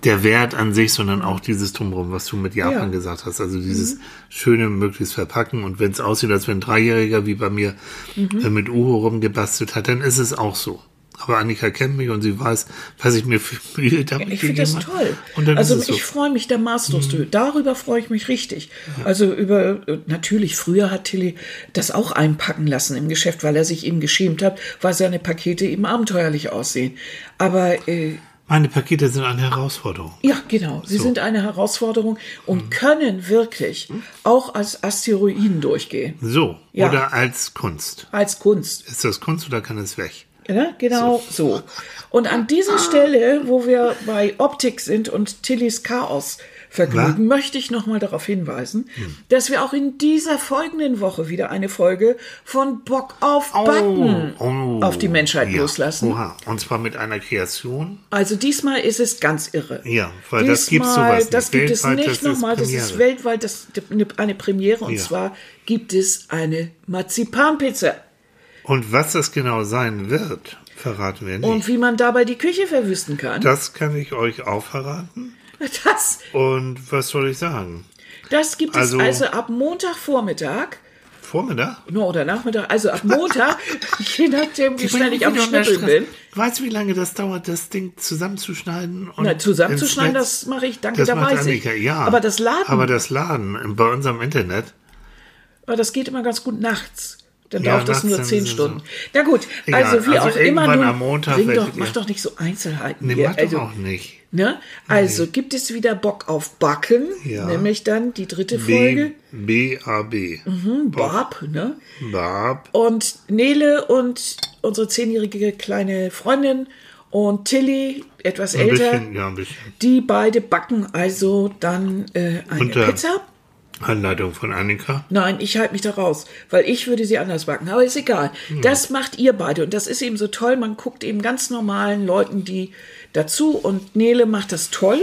der Wert an sich, sondern auch dieses Drumherum, was du mit Japan ja. gesagt hast. Also dieses mhm. schöne möglichst verpacken. Und wenn es aussieht, als wenn ein Dreijähriger wie bei mir mhm. äh, mit Uhu rumgebastelt hat, dann ist es auch so. Aber Annika kennt mich und sie weiß, was ich mir für Mühe damit Ich finde das toll. also ich so. freue mich der maßlos. Mhm. Darüber freue ich mich richtig. Ja. Also über, natürlich, früher hat Tilly das auch einpacken lassen im Geschäft, weil er sich eben geschämt hat, weil seine Pakete eben abenteuerlich aussehen. Aber äh, meine Pakete sind eine Herausforderung. Ja, genau. Sie so. sind eine Herausforderung und mhm. können wirklich auch als Asteroiden durchgehen. So. Ja. Oder als Kunst. Als Kunst. Ist das Kunst oder kann es weg? Ja, genau so. so. Und an dieser Stelle, wo wir bei Optik sind und Tillys Chaos Vergnügen, Na? möchte ich nochmal darauf hinweisen, hm. dass wir auch in dieser folgenden Woche wieder eine Folge von Bock auf Backen oh, oh, auf die Menschheit ja. loslassen. Oha. Und zwar mit einer Kreation. Also diesmal ist es ganz irre. Ja, weil diesmal, das gibt sowas nicht. Das gibt weltweit, es nicht nochmal, das ist weltweit das, eine Premiere und ja. zwar gibt es eine Marzipanpizza. Und was das genau sein wird, verraten wir nicht. Und wie man dabei die Küche verwüsten kann. Das kann ich euch auch verraten. Das. Und was soll ich sagen? Das gibt also, es also ab Montagvormittag. Vormittag? No, oder Nachmittag, also ab Montag, je nachdem, wie schnell ich am Schnippeln bin. Weißt du, wie lange das dauert, das Ding zusammenzuschneiden? Und Na, zusammenzuschneiden, das mache ich, danke, das da weiß ich. Ja, aber das Laden. Aber das Laden bei unserem Internet. Aber das geht immer ganz gut nachts. Dann ja, dauert das nur zehn Stunden. So. Na gut, Egal. also wie also auch immer. Nun, am Montag bring doch, mach doch nicht so Einzelheiten. Nee, hier. mach also, doch auch nicht. Ne? Also nee. gibt es wieder Bock auf Backen, ja. nämlich dann die dritte Folge. B-A-B. Mhm, Bob, ne? Bob. Und Nele und unsere zehnjährige kleine Freundin und Tilly, etwas ein älter, bisschen, ja, ein bisschen. die beide backen also dann äh, eine und, äh, Pizza. Anleitung von Annika? Nein, ich halte mich da raus, weil ich würde sie anders backen. Aber ist egal. Hm. Das macht ihr beide. Und das ist eben so toll. Man guckt eben ganz normalen Leuten die dazu. Und Nele macht das toll.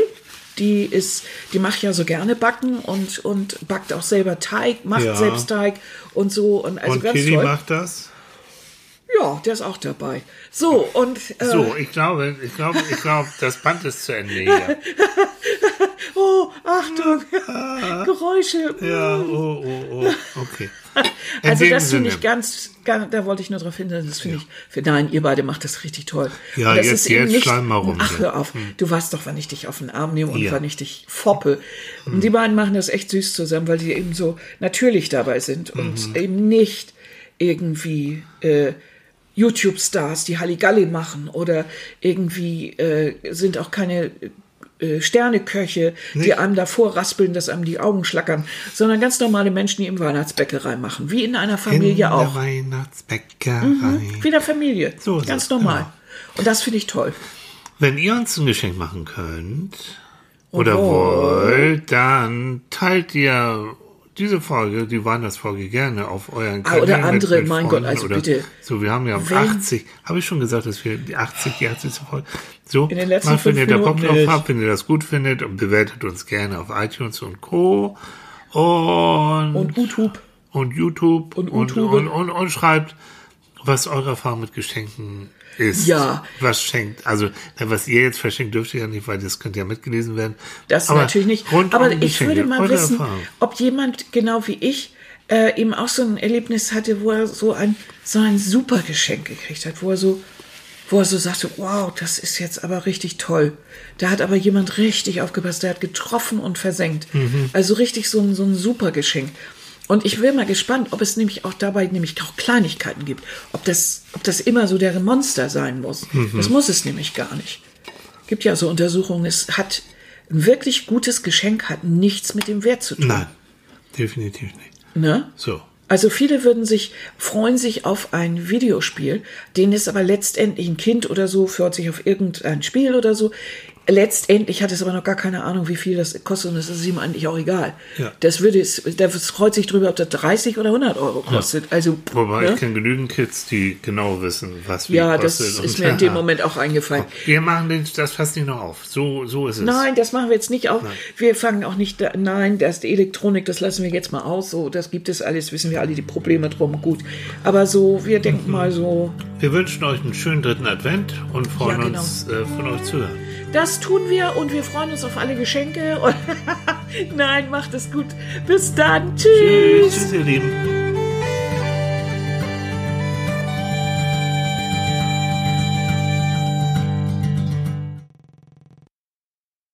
Die ist, die macht ja so gerne backen und, und backt auch selber Teig, macht ja. selbst Teig und so. Und also und ganz Kitty toll. macht das? Ja, der ist auch dabei. So, und. Äh, so, ich glaube, ich glaube, ich glaube, das Band ist zu Ende hier. oh, Achtung, Geräusche. Ja, oh, oh, oh, okay. In also das finde ich ganz, ganz, da wollte ich nur darauf hinweisen, das finde ja. ich, für, nein, ihr beide macht das richtig toll. Ja, das jetzt, ist jetzt nicht, mal rum. Ach, hör auf, hm. du weißt doch, wann ich dich auf den Arm nehme und ja. wann ich dich foppe. Hm. Und die beiden machen das echt süß zusammen, weil die eben so natürlich dabei sind und mhm. eben nicht irgendwie äh, YouTube-Stars, die Halligalli machen oder irgendwie äh, sind auch keine äh, Sterneköche, Nicht? die einem davor raspeln, dass einem die Augen schlackern, sondern ganz normale Menschen, die im Weihnachtsbäckerei machen, wie in einer Familie in auch. Weihnachtsbäckerei. Mhm, wie in der Familie. So ganz normal. Genau. Und das finde ich toll. Wenn ihr uns ein Geschenk machen könnt, oder wollt. wollt, dann teilt ihr diese Folge, die Weihnachtsfolge gerne auf euren Ah, oder andere, mit mein Freunden Gott, also oder bitte. So, wir haben ja Wenn- 80, habe ich schon gesagt, dass wir die 80, die 80. Folge. So, In den letzten mal, wenn ihr da Bock drauf habt, wenn ihr das gut findet und bewertet uns gerne auf iTunes und Co. Und, Und YouTube. und YouTube Und und, YouTube. und, und, und schreibt, was eure Erfahrung mit Geschenken ist. Ja. Was schenkt, also was ihr jetzt verschenkt, dürft ihr ja nicht, weil das könnte ja mitgelesen werden. Das Aber natürlich nicht. Aber ich würde mal wissen, Erfahrung. ob jemand genau wie ich äh, eben auch so ein Erlebnis hatte, wo er so ein so ein super Geschenk gekriegt hat, wo er so wo er so sagte, wow, das ist jetzt aber richtig toll. Da hat aber jemand richtig aufgepasst, der hat getroffen und versenkt. Mhm. Also richtig so ein, so ein super Geschenk. Und ich wäre mal gespannt, ob es nämlich auch dabei nämlich auch Kleinigkeiten gibt. Ob das, ob das immer so der Monster sein muss. Mhm. Das muss es nämlich gar nicht. Gibt ja so Untersuchungen, es hat ein wirklich gutes Geschenk hat nichts mit dem Wert zu tun. Nein, definitiv nicht. Ne? So. Also viele würden sich, freuen sich auf ein Videospiel, denen ist aber letztendlich ein Kind oder so, freut sich auf irgendein Spiel oder so. Letztendlich hat es aber noch gar keine Ahnung, wie viel das kostet und das ist ihm eigentlich auch egal. Ja. Das würde es, der freut sich drüber, ob das 30 oder 100 Euro kostet. Also, Wobei ne? ich kenne genügend Kids, die genau wissen, was wie ja, das kostet. ist und- mir in dem Moment auch eingefallen. Wir machen den, das fast nicht noch auf. So, so ist es. Nein, das machen wir jetzt nicht auf. Wir fangen auch nicht, da, nein, das die Elektronik, das lassen wir jetzt mal aus. So, das gibt es alles, wissen wir alle die Probleme drum. Gut, aber so, wir denken mal so, Wir wünschen euch einen schönen dritten Advent und freuen Ja, genau. uns, äh, von euch zu hören. Das tun wir und wir freuen uns auf alle Geschenke. nein, macht es gut. Bis dann, tschüss. Tschüss, ihr Lieben.